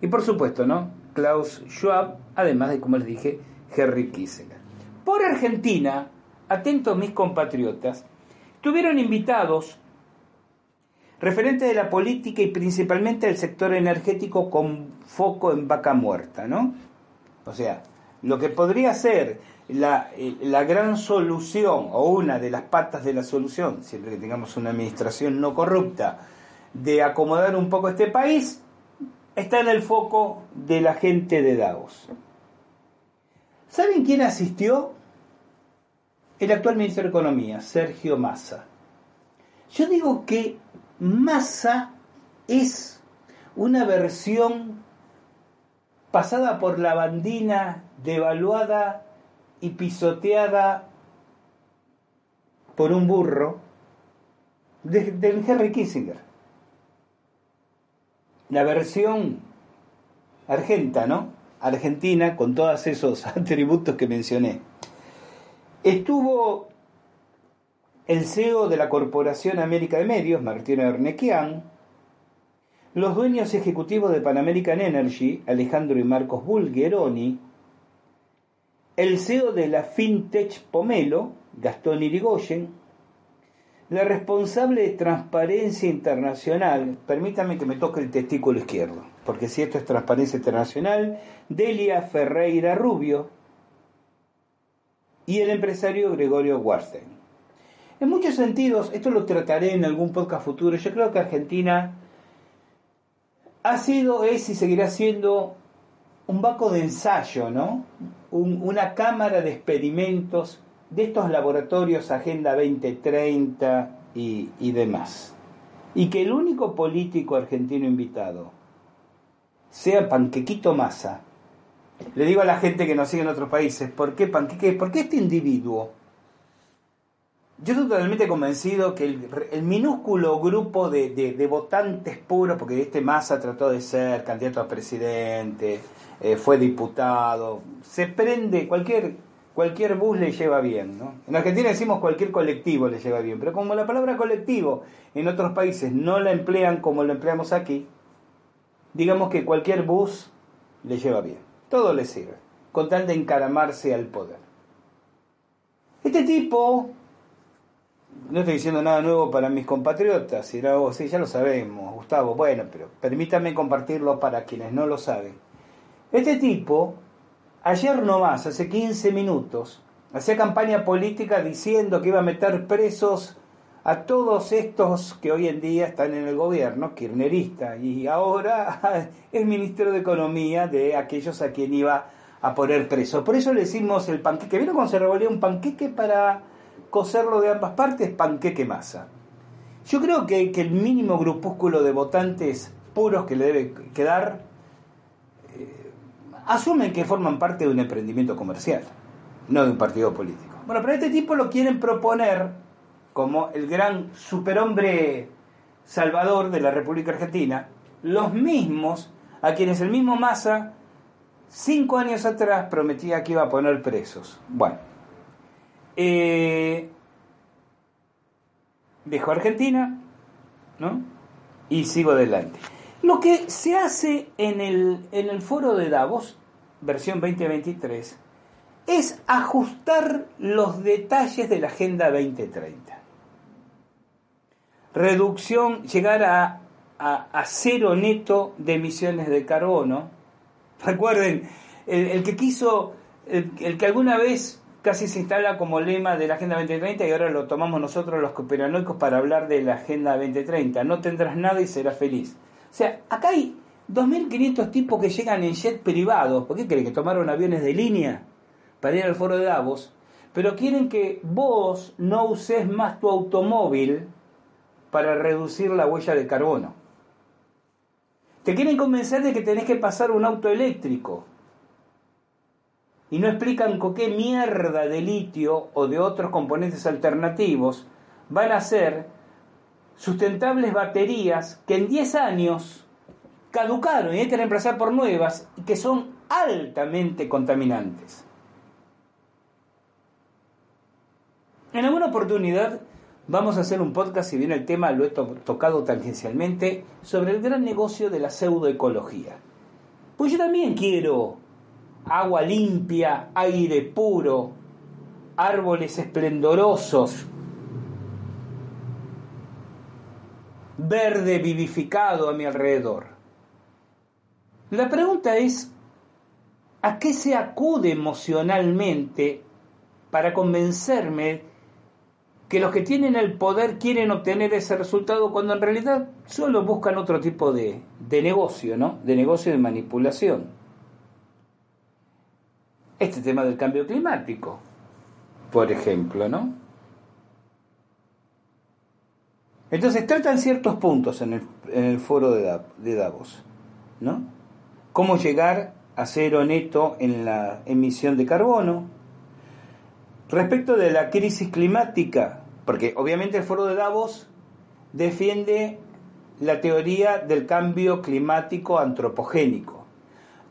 Y por supuesto, ¿no? Klaus Schwab, además de, como les dije, Henry Kissinger. Por Argentina, atentos mis compatriotas, tuvieron invitados referente de la política y principalmente del sector energético con foco en vaca muerta, ¿no? O sea, lo que podría ser la, eh, la, gran solución o una de las patas de la solución, siempre que tengamos una administración no corrupta, de acomodar un poco este país, está en el foco de la gente de Davos. ¿Saben quién asistió? El actual ministro de Economía, Sergio Massa. Yo digo que Massa es una versión pasada por la bandina, devaluada y pisoteada por un burro del Henry Kissinger. La versión argenta, ¿no? Argentina, con todos esos atributos que mencioné. Estuvo el CEO de la Corporación América de Medios, Martín Ernequian, los dueños ejecutivos de Pan American Energy, Alejandro y Marcos Bulgeroni, el CEO de la FinTech Pomelo, Gastón Irigoyen, la responsable de Transparencia Internacional, permítame que me toque el testículo izquierdo, porque si esto es Transparencia Internacional, Delia Ferreira Rubio y el empresario Gregorio Warstein. En muchos sentidos, esto lo trataré en algún podcast futuro, yo creo que Argentina ha sido, es y seguirá siendo un banco de ensayo, ¿no? una cámara de experimentos de estos laboratorios Agenda 2030 y, demás. Y que el único político argentino invitado sea Panquequito Massa. Le digo a la gente que nos sigue en otros países, ¿por qué Panqueque? ¿Por qué este individuo? Yo estoy totalmente convencido que el, minúsculo grupo de, de, votantes puros, porque este Massa trató de ser candidato a presidente, eh, fue diputado, se prende, cualquier cualquier bus le lleva bien. ¿no? En Argentina decimos cualquier colectivo le lleva bien, pero como la palabra colectivo en otros países no la emplean como la empleamos aquí, digamos que cualquier bus le lleva bien. Todo le sirve, con tal de encaramarse al poder. Este tipo, no estoy diciendo nada nuevo para mis compatriotas, si oh, sí, ya lo sabemos, Gustavo, bueno, pero permítame compartirlo para quienes no lo saben. Este tipo Ayer nomás, hace 15 minutos, hacía campaña política diciendo que iba a meter presos a todos estos que hoy en día están en el gobierno, kirnerista, y ahora es ministro de Economía de aquellos a quien iba a poner preso. Por eso le decimos el panqueque. ¿Vieron cuando se revolvió un panqueque para coserlo de ambas partes? Panqueque masa. Yo creo que, que el mínimo grupúsculo de votantes puros que le debe quedar asumen que forman parte de un emprendimiento comercial, no de un partido político. Bueno, pero este tipo lo quieren proponer como el gran superhombre salvador de la República Argentina, los mismos a quienes el mismo Massa cinco años atrás prometía que iba a poner presos. Bueno, eh, dejo Argentina, ¿no? Y sigo adelante. Lo que se hace en el, en el foro de Davos, versión 2023, es ajustar los detalles de la Agenda 2030. Reducción, llegar a, a, cero neto de emisiones de carbono. Recuerden, el, que quiso, el, que alguna vez casi se instala como lema de la Agenda 2030 y ahora lo tomamos nosotros los cooperanoicos para hablar de la Agenda 2030. No tendrás nada y serás feliz. Sea, acá hay 2.500 tipos que llegan en jet privados. ¿Por qué creen que tomaron aviones de línea para ir al foro de Davos? Pero quieren que vos no uses más tu automóvil para reducir la huella de carbono. Te quieren convencer de que tenés que pasar un auto eléctrico. Y no explican con qué mierda de litio o de otros componentes alternativos van a ser sustentables baterías que en 10 años caducaron y hay que reemplazar por nuevas y que son altamente contaminantes. En alguna oportunidad vamos a hacer un podcast, si bien el tema lo he tocado tangencialmente, sobre el gran negocio de la pseudoecología. Pues yo también quiero agua limpia, aire puro, árboles esplendorosos, verde vivificado a mi alrededor. La pregunta es, ¿a qué se acude emocionalmente para convencerme que los que tienen el poder quieren obtener ese resultado cuando en realidad solo buscan otro tipo de, de negocio, ¿no? De negocio de manipulación. Este tema del cambio climático, por ejemplo, ¿no? Entonces tratan ciertos puntos en el, en el foro de, Davos, ¿no? Cómo llegar a cero neto en la emisión de carbono. Respecto de la crisis climática, porque obviamente el foro de Davos defiende la teoría del cambio climático antropogénico.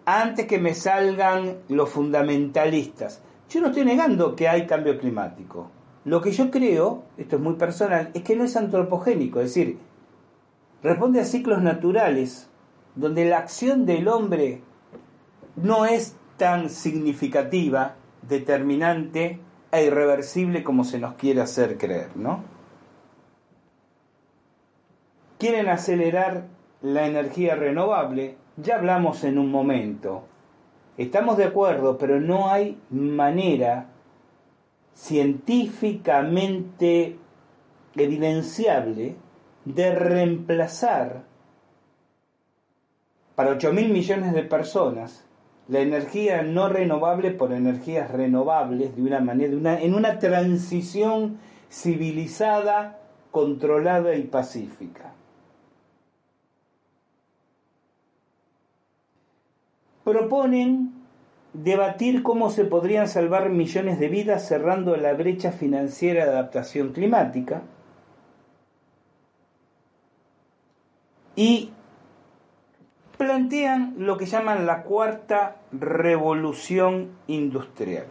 Antes que me salgan los fundamentalistas, yo no estoy negando que hay cambio climático. Lo que yo creo, esto es muy personal, es que no es antropogénico, es decir, responde a ciclos naturales, donde la acción del hombre no es tan significativa, determinante e irreversible como se nos quiere hacer creer, ¿no? Quieren acelerar la energía renovable, ya hablamos en un momento. Estamos de acuerdo, pero no hay manera científicamente evidenciable de reemplazar para 8 mil millones de personas la energía no renovable por energías renovables de una manera, en una transición civilizada, controlada y pacífica. Proponen debatir cómo se podrían salvar millones de vidas cerrando la brecha financiera de adaptación climática y plantean lo que llaman la cuarta revolución industrial.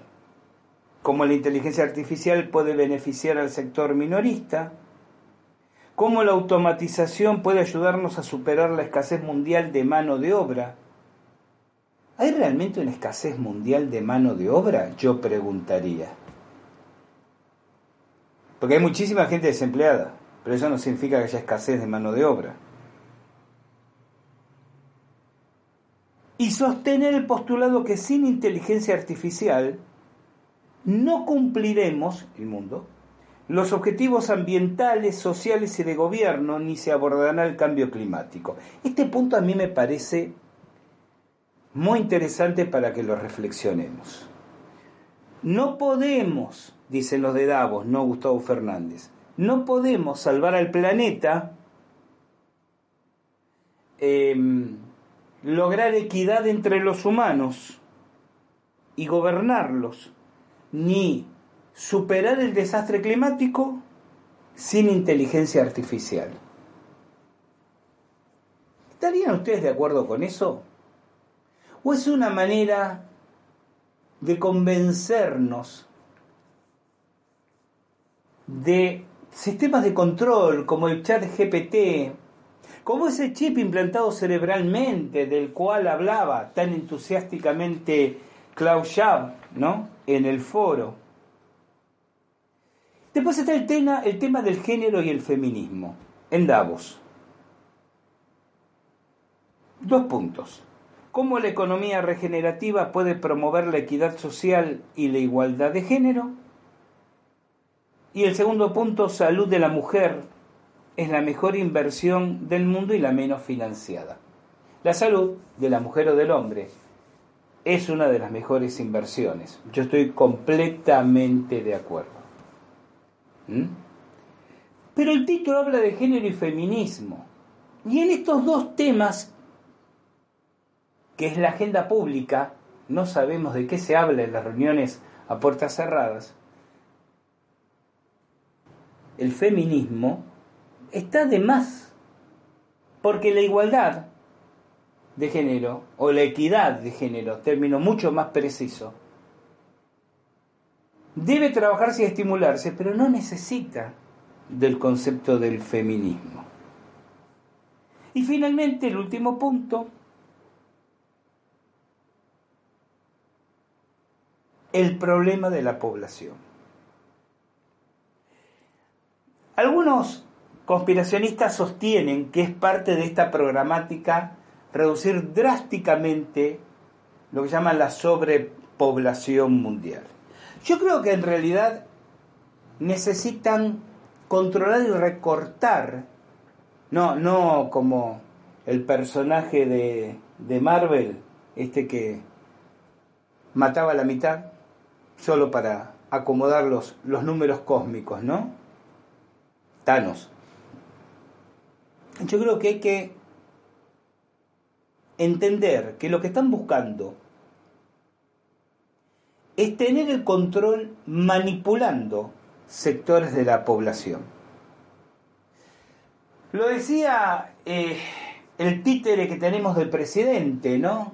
Cómo la inteligencia artificial puede beneficiar al sector minorista, cómo la automatización puede ayudarnos a superar la escasez mundial de mano de obra. ¿Hay realmente una escasez mundial de mano de obra? Yo preguntaría. Porque hay muchísima gente desempleada, pero eso no significa que haya escasez de mano de obra. y sostener el postulado que sin inteligencia artificial no cumpliremos, el mundo, los objetivos ambientales, sociales y de gobierno, ni se abordará el cambio climático. Este punto a mí me parece muy interesante para que lo reflexionemos. No podemos, dicen los de Davos, no Gustavo Fernández, no podemos salvar al planeta em, lograr equidad entre los humanos y gobernarlos, ni superar el desastre climático sin inteligencia artificial. ¿Estarían ustedes de acuerdo con eso? ¿O es una manera de convencernos de sistemas de control como el chat GPT, como ese chip implantado cerebralmente del cual hablaba tan entusiásticamente Klaus Schwab, ¿no? En el foro. Después está el tema, el tema del género y el feminismo, en Davos. Dos puntos. ¿Cómo la economía regenerativa puede promover la equidad social y la igualdad de género? Y el segundo punto, salud de la mujer es la mejor inversión del mundo y la menos financiada. La salud de la mujer o del hombre es una de las mejores inversiones. Yo estoy completamente de acuerdo. ¿Mm? Pero el título habla de género y feminismo. Y en estos dos temas, que es la agenda pública, no sabemos de qué se habla en las reuniones a puertas cerradas, el feminismo está de más, porque la igualdad de género, o la equidad de género, término mucho más preciso, debe trabajarse y estimularse, pero no necesita del concepto del feminismo. Y finalmente, el último punto, el problema de la población. Algunos conspiracionistas sostienen que es parte de esta programática reducir drásticamente lo que llaman la sobrepoblación mundial. Yo creo que en realidad necesitan controlar y recortar, no, no como el personaje de, de Marvel, este que mataba a la mitad, solo para acomodar los, los números cósmicos, ¿no? Thanos yo creo que hay que entender que lo que están buscando es tener el control manipulando sectores de la población. Lo decía eh, el títere que tenemos del presidente, ¿no?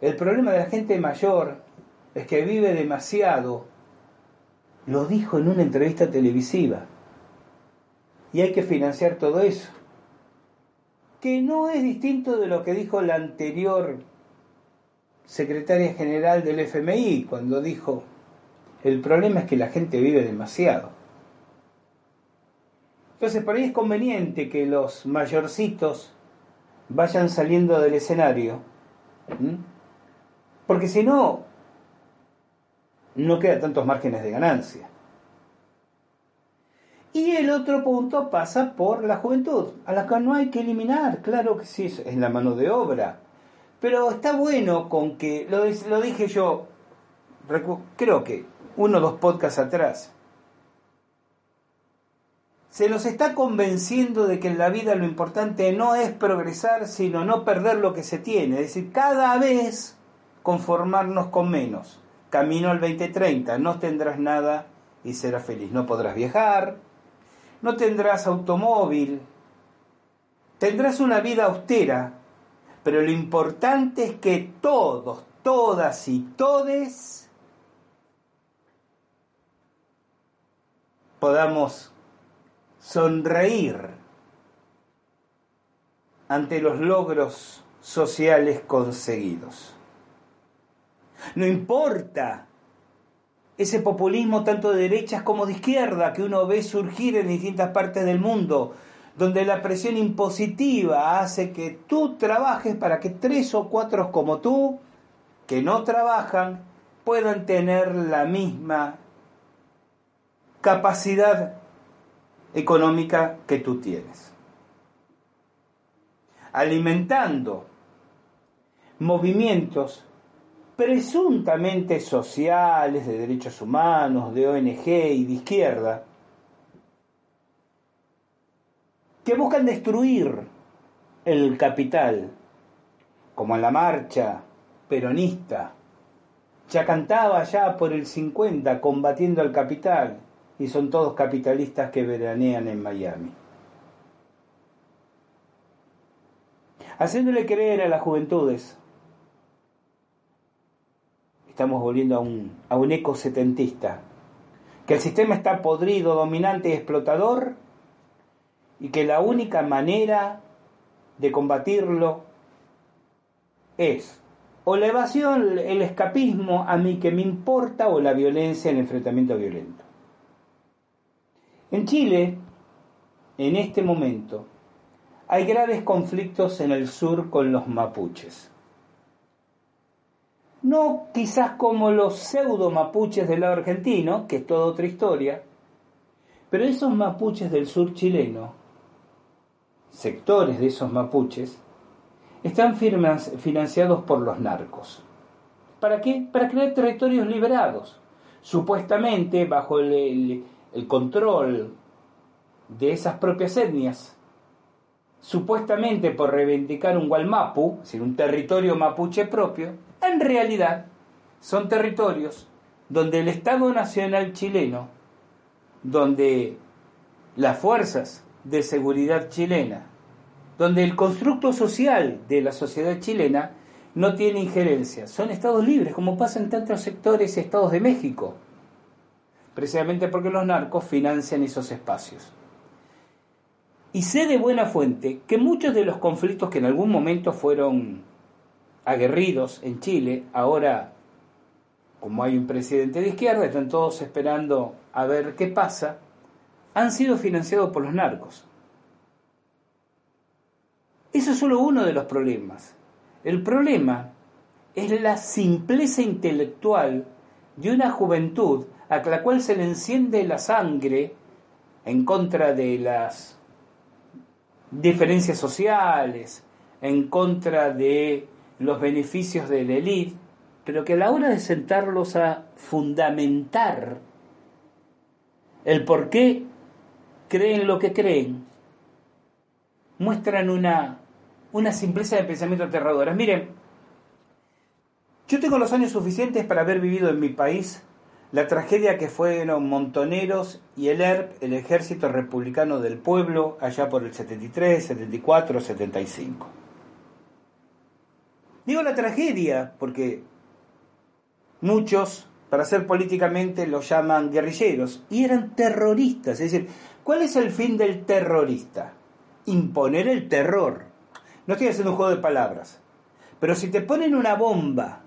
El problema de la gente mayor es que vive demasiado. Lo dijo en una entrevista televisiva. Y hay que financiar todo eso. Que no es distinto de lo que dijo la anterior secretaria general del FMI cuando dijo, el problema es que la gente vive demasiado. Entonces, por ahí es conveniente que los mayorcitos vayan saliendo del escenario, porque si no, no queda tantos márgenes de ganancia. Y el otro punto pasa por la juventud, a la que no hay que eliminar, claro que sí, es la mano de obra. Pero está bueno con que, lo, lo dije yo, creo que uno o dos podcasts atrás, se los está convenciendo de que en la vida lo importante no es progresar, sino no perder lo que se tiene. Es decir, cada vez conformarnos con menos. Camino al 2030, no tendrás nada y serás feliz. No podrás viajar, no tendrás automóvil, tendrás una vida austera, pero lo importante es que todos, todas y todes podamos sonreír ante los logros sociales conseguidos. No importa ese populismo tanto de derechas como de izquierda que uno ve surgir en distintas partes del mundo, donde la presión impositiva hace que tú trabajes para que tres o cuatro como tú, que no trabajan, puedan tener la misma capacidad económica que tú tienes. Alimentando movimientos presuntamente sociales, de derechos humanos, de ONG y de izquierda, que buscan destruir el capital, como en la marcha peronista, ya cantaba ya por el 50 combatiendo al capital, y son todos capitalistas que veranean en Miami. Haciéndole creer a las juventudes, estamos volviendo a un, a un eco setentista, que el sistema está podrido, dominante y explotador, y que la única manera de combatirlo es o la evasión, el escapismo, a mí que me importa, o la violencia, el enfrentamiento violento. En Chile, en este momento, hay graves conflictos en el sur con los mapuches. No quizás como los pseudo mapuches del lado argentino, que es toda otra historia, pero esos mapuches del sur chileno, sectores de esos mapuches, están financiados por los narcos. ¿Para qué? Para crear territorios liberados, supuestamente bajo el, el control de esas propias etnias, supuestamente por reivindicar un Gualmapu, es decir, un territorio mapuche propio, en realidad son territorios donde el Estado Nacional chileno, donde las fuerzas de seguridad chilena, donde el constructo social de la sociedad chilena no tiene injerencia. Son estados libres, como pasa en tantos sectores y estados de México precisamente porque los narcos financian esos espacios. Y sé de buena fuente que muchos de los conflictos que en algún momento fueron aguerridos en Chile, ahora, como hay un presidente de izquierda, están todos esperando a ver qué pasa, han sido financiados por los narcos. Eso es solo uno de los problemas. El problema es la simpleza intelectual de una juventud a la cual se le enciende la sangre en contra de las diferencias sociales, en contra de los beneficios de la élite, pero que a la hora de sentarlos a fundamentar el por qué creen lo que creen, muestran una, una simpleza de pensamiento aterradora. Miren, yo tengo los años suficientes para haber vivido en mi país la tragedia que fueron Montoneros y el ERP, el Ejército Republicano del Pueblo, allá por el 73, 74, 75. Digo la tragedia porque muchos, para ser políticamente, los llaman guerrilleros y eran terroristas. Es decir, ¿cuál es el fin del terrorista? Imponer el terror. No estoy haciendo un juego de palabras. Pero si te ponen una bomba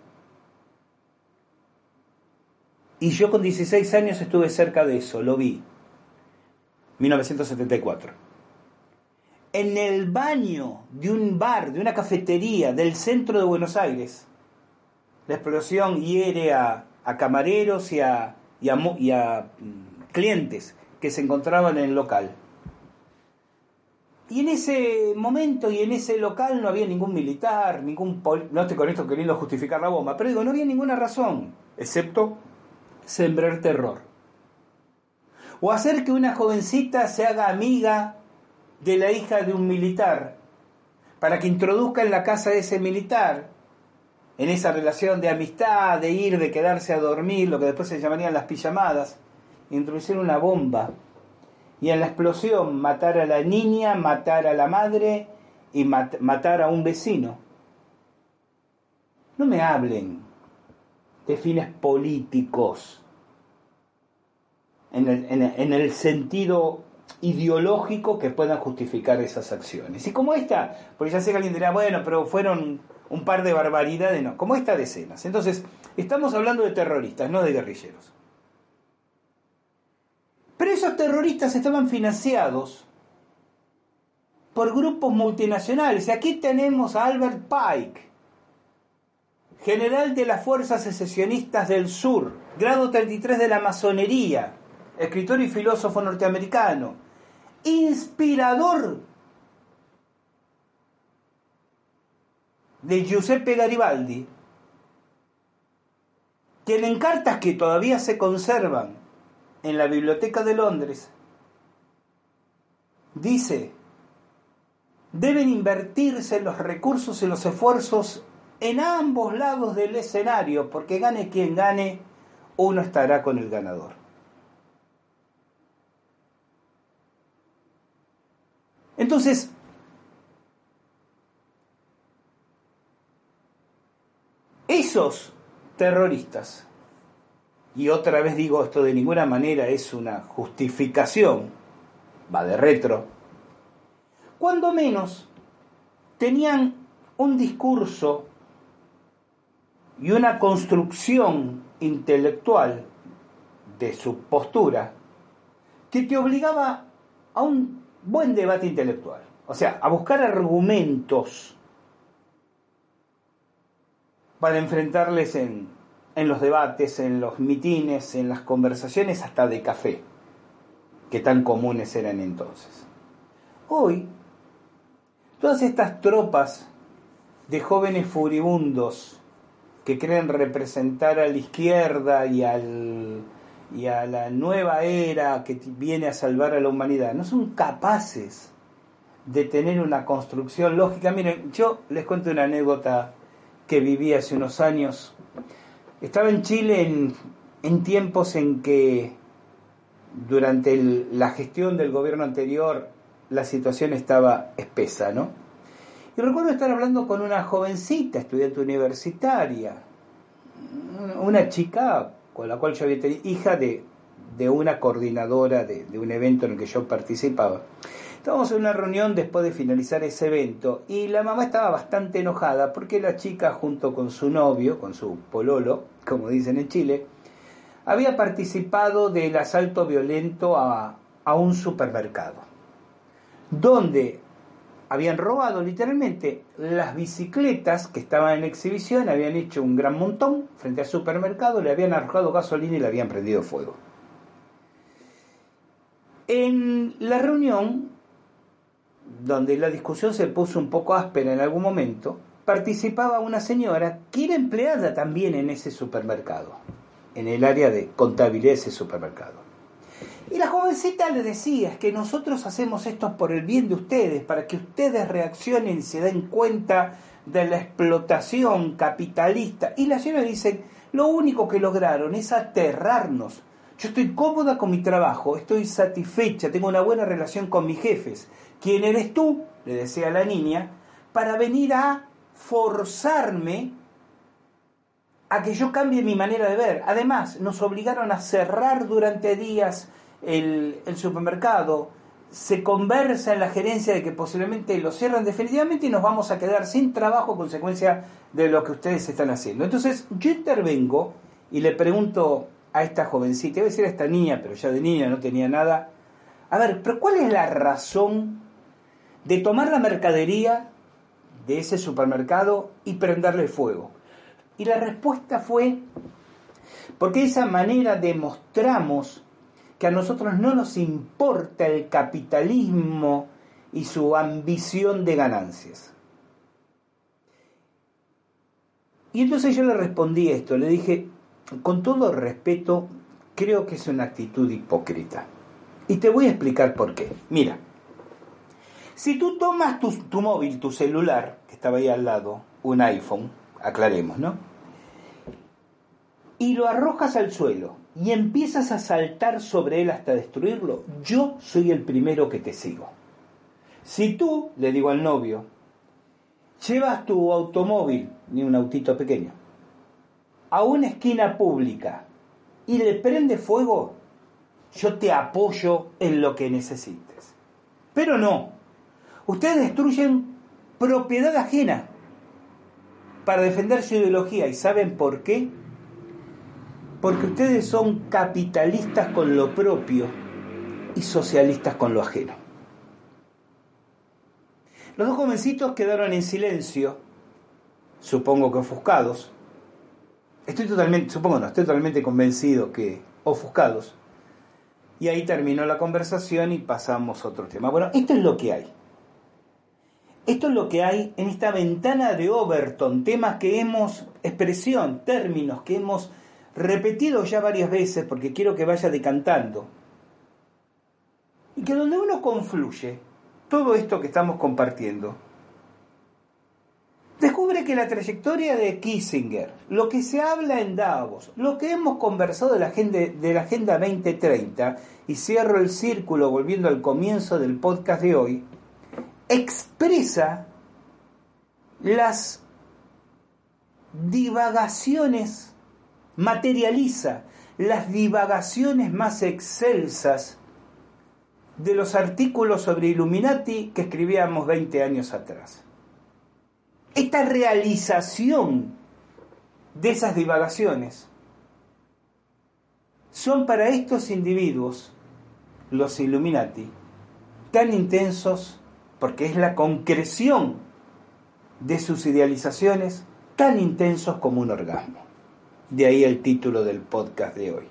y yo con 16 años estuve cerca de eso, lo vi. 1974. En el baño de un bar, de una cafetería del centro de Buenos Aires, la explosión hiere a, camareros y a, y a, mm, clientes que se encontraban en el local. Y en ese momento y en ese local no había ningún militar, ningún... No estoy con esto queriendo justificar la bomba, pero digo, no había ninguna razón, excepto sembrar terror. O hacer que una jovencita se haga amiga de la hija de un militar, para que introduzca en la casa de ese militar, en esa relación de amistad, de ir, de quedarse a dormir, lo que después se llamarían las pijamadas, introducir una bomba y en la explosión matar a la niña, matar a la madre y matar a un vecino. No me hablen de fines políticos, en el, sentido ideológico que puedan justificar esas acciones. Y como esta, porque ya sé que alguien dirá, bueno, pero fueron un par de barbaridades, no, como esta decenas. Entonces, estamos hablando de terroristas, no de guerrilleros. Pero esos terroristas estaban financiados por grupos multinacionales. Y aquí tenemos a Albert Pike, general de las Fuerzas Secesionistas del Sur, grado 33 de la masonería, escritor y filósofo norteamericano, inspirador de Giuseppe Garibaldi, quien en cartas que todavía se conservan en la Biblioteca de Londres, dice, deben invertirse los recursos y los esfuerzos en ambos lados del escenario, porque gane quien gane, uno estará con el ganador. Entonces, esos terroristas, y otra vez digo esto de ninguna manera es una justificación, va de retro, cuando menos tenían un discurso y una construcción intelectual de su postura que te obligaba a un buen debate intelectual, o sea, a buscar argumentos para enfrentarles en, en los debates, en los mitines, en las conversaciones hasta de café, que tan comunes eran entonces. Hoy, todas estas tropas de jóvenes furibundos que creen representar a la izquierda y, al, y a la nueva era que viene a salvar a la humanidad, no son capaces de tener una construcción lógica. Miren, yo les cuento una anécdota que viví hace unos años. Estaba en Chile en, tiempos en que durante la gestión del gobierno anterior la situación estaba espesa, ¿no? Y recuerdo estar hablando con una jovencita, estudiante universitaria, una chica con la cual yo había tenido, hija de, una coordinadora de, de, un evento en el que yo participaba. Estábamos en una reunión después de finalizar ese evento y la mamá estaba bastante enojada porque la chica junto con su novio, con su pololo, como dicen en Chile, había participado del asalto violento a, a un supermercado, donde habían robado literalmente las bicicletas que estaban en exhibición, habían hecho un gran montón frente al supermercado, le habían arrojado gasolina y le habían prendido fuego. En la reunión, donde la discusión se puso un poco áspera en algún momento, participaba una señora que era empleada también en ese supermercado, en el área de contabilidad de ese supermercado. Y la jovencita le decía, es que nosotros hacemos esto por el bien de ustedes, para que ustedes reaccionen y se den cuenta de la explotación capitalista. Y la señora dice, lo único que lograron es aterrarnos. Yo estoy cómoda con mi trabajo, estoy satisfecha, tengo una buena relación con mis jefes. ¿Quién eres tú? le decía la niña, para venir a forzarme a que yo cambie mi manera de ver. Además, nos obligaron a cerrar durante días el, supermercado, se conversa en la gerencia de que posiblemente lo cierran definitivamente y nos vamos a quedar sin trabajo a consecuencia de lo que ustedes están haciendo. Entonces yo intervengo y le pregunto a esta jovencita, iba a decir a esta niña, pero ya de niña no tenía nada, a ver, pero ¿cuál es la razón de tomar la mercadería de ese supermercado y prenderle fuego? Y la respuesta fue, porque de esa manera demostramos a nosotros no nos importa el capitalismo y su ambición de ganancias. Y entonces yo le respondí esto, le dije, con todo respeto, creo que es una actitud hipócrita. Y te voy a explicar por qué. Mira, si tú tomas tu, tu móvil, tu celular, que estaba ahí al lado, un iPhone, aclaremos, ¿no? Y lo arrojas al suelo y empiezas a saltar sobre él hasta destruirlo, yo soy el primero que te sigo. Si tú, le digo al novio, llevas tu automóvil, ni un autito pequeño, a una esquina pública y le prende fuego, yo te apoyo en lo que necesites. Pero no, ustedes destruyen propiedad ajena para defender su ideología. ¿Y saben por qué? Porque ustedes son capitalistas con lo propio y socialistas con lo ajeno. Los dos jovencitos quedaron en silencio, supongo que ofuscados. Estoy totalmente, supongo no, estoy totalmente convencido que ofuscados. Y ahí terminó la conversación y pasamos a otro tema. Bueno, esto es lo que hay. Esto es lo que hay en esta ventana de Overton, temas que hemos, expresión, términos que hemos repetido ya varias veces porque quiero que vaya decantando. Y que donde uno confluye todo esto que estamos compartiendo, descubre que la trayectoria de Kissinger, lo que se habla en Davos, lo que hemos conversado de la Agenda, de la agenda 2030, y cierro el círculo volviendo al comienzo del podcast de hoy, expresa las divagaciones materializa las divagaciones más excelsas de los artículos sobre Illuminati que escribíamos 20 años atrás. Esta realización de esas divagaciones son para estos individuos, los Illuminati, tan intensos porque es la concreción de sus idealizaciones tan intensos como un orgasmo. De ahí el título del podcast de hoy.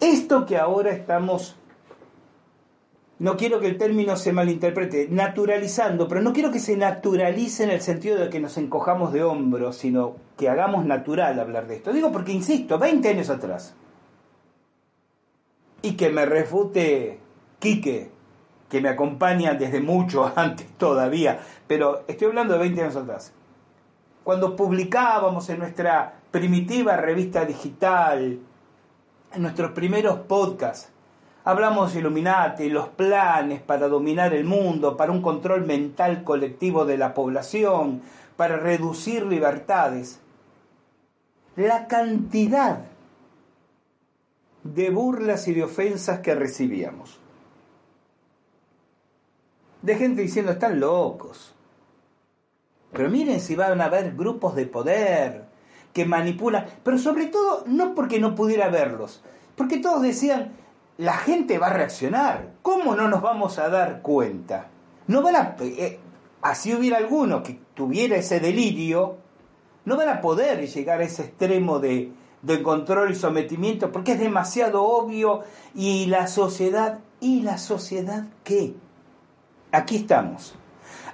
Esto que ahora estamos, no quiero que el término se malinterprete, naturalizando, pero no quiero que se naturalice en el sentido de que nos encojamos de hombros, sino que hagamos natural hablar de esto. Digo porque, insisto, 20 años atrás, y que me refute Quique, que me acompaña desde mucho antes todavía, pero estoy hablando de 20 años atrás. Cuando publicábamos en nuestra primitiva revista digital, en nuestros primeros podcasts, hablamos de Illuminati, los planes para dominar el mundo, para un control mental colectivo de la población, para reducir libertades. La cantidad de burlas y de ofensas que recibíamos. De gente diciendo, están locos. Pero miren si van a haber grupos de poder, que manipula, pero sobre todo no porque no pudiera verlos, porque todos decían, la gente va a reaccionar, ¿cómo no nos vamos a dar cuenta? No van a, eh, así hubiera alguno que tuviera ese delirio, no van a poder llegar a ese extremo de, de control y sometimiento porque es demasiado obvio y la sociedad, ¿y la sociedad qué? Aquí estamos,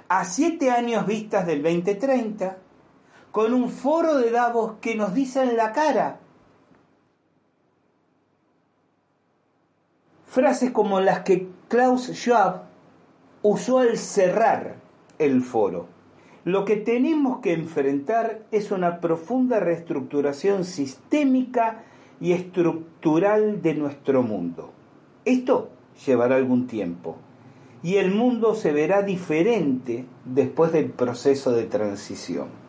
a siete años vistas del 2030, con un foro de Davos que nos dice en la cara, Frases como las que Klaus Schwab usó al cerrar el foro. Lo que tenemos que enfrentar es una profunda reestructuración sistémica y estructural de nuestro mundo. Esto llevará algún tiempo y el mundo se verá diferente después del proceso de transición.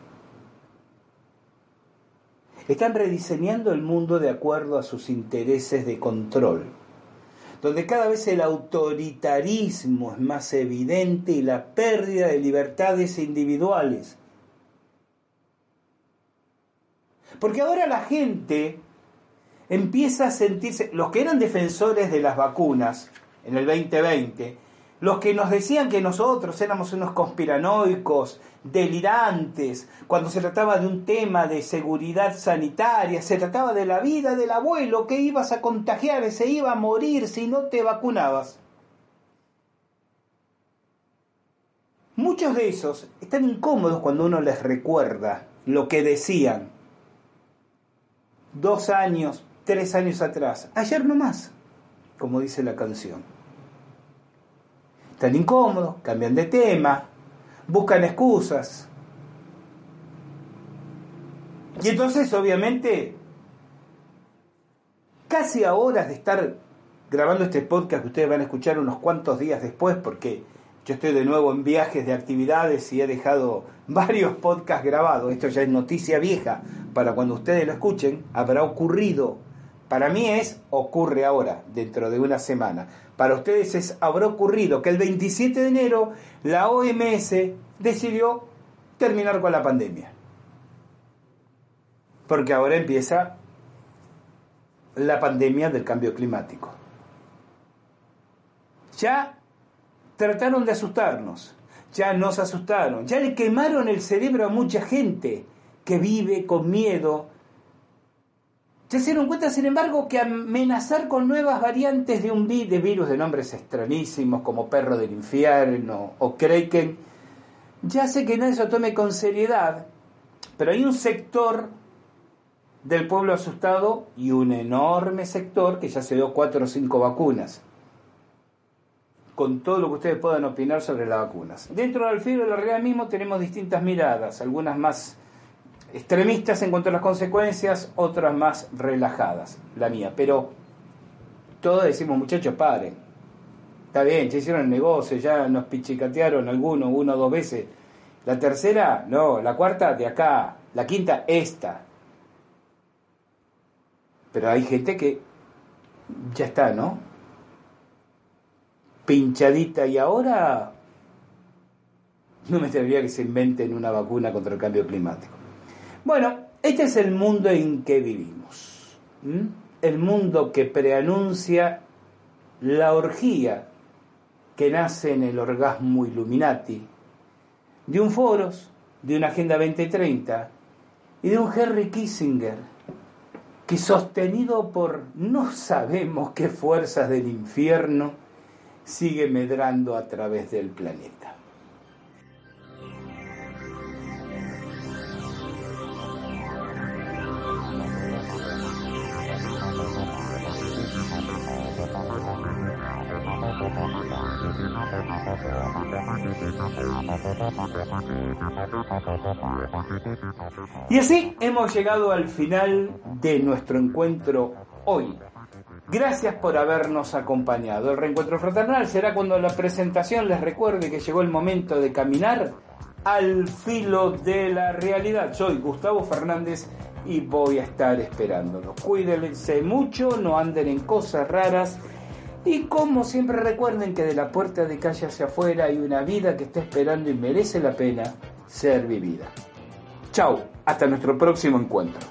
Están rediseñando el mundo de acuerdo a sus intereses de control, donde cada vez el autoritarismo es más evidente y la pérdida de libertades individuales. Porque ahora la gente empieza a sentirse, los que eran defensores de las vacunas en el 2020, los que nos decían que nosotros éramos unos conspiranoicos, delirantes, cuando se trataba de un tema de seguridad sanitaria, se trataba de la vida del abuelo que ibas a contagiar, se iba a morir si no te vacunabas. Muchos de esos están incómodos cuando uno les recuerda lo que decían dos años, tres años atrás, ayer no más, como dice la canción. Están incómodos, cambian de tema, buscan excusas. Y entonces, obviamente, casi a horas de estar grabando este podcast que ustedes van a escuchar unos cuantos días después, porque yo estoy de nuevo en viajes de actividades y he dejado varios podcasts grabados. Esto ya es noticia vieja. Para cuando ustedes lo escuchen, habrá ocurrido. Para mí es ocurre ahora, dentro de una semana. Para ustedes es habrá ocurrido que el 27 de enero la OMS decidió terminar con la pandemia. Porque ahora empieza la pandemia del cambio climático. Ya trataron de asustarnos, ya nos asustaron, ya le quemaron el cerebro a mucha gente que vive con miedo. Ya se dieron cuenta, sin embargo, que amenazar con nuevas variantes de un de virus de nombres extrañísimos como perro del infierno o Kraken, ya sé que nadie se lo tome con seriedad, pero hay un sector del pueblo asustado y un enorme sector que ya se dio cuatro o cinco vacunas con todo lo que ustedes puedan opinar sobre las vacunas. Dentro del filo de la realidad mismo tenemos distintas miradas, algunas más extremistas en cuanto a las consecuencias, otras más relajadas, la mía. Pero todos decimos, muchachos, paren. Está bien, ya hicieron el negocio, ya nos pichicatearon algunos, uno o dos veces. La tercera, no, la cuarta de acá, la quinta, esta. Pero hay gente que ya está, ¿no? pinchadita y ahora no me atrevería que se inventen una vacuna contra el cambio climático. Bueno, este es el mundo en que vivimos. El mundo que preanuncia la orgía que nace en el orgasmo Illuminati, de un Foros, de una Agenda 2030 y de un Henry Kissinger, que sostenido por no sabemos qué fuerzas del infierno, sigue medrando a través del planeta. Y así hemos llegado al final de nuestro encuentro hoy Gracias por habernos acompañado. El reencuentro fraternal será cuando la presentación les recuerde que llegó el momento de caminar al filo de la realidad. Soy Gustavo Fernández y voy a estar esperándolos. Cuídense mucho, no anden en cosas raras y como siempre recuerden que de la puerta de calle hacia afuera hay una vida que está esperando y merece la pena ser vivida. Chao, hasta nuestro próximo encuentro.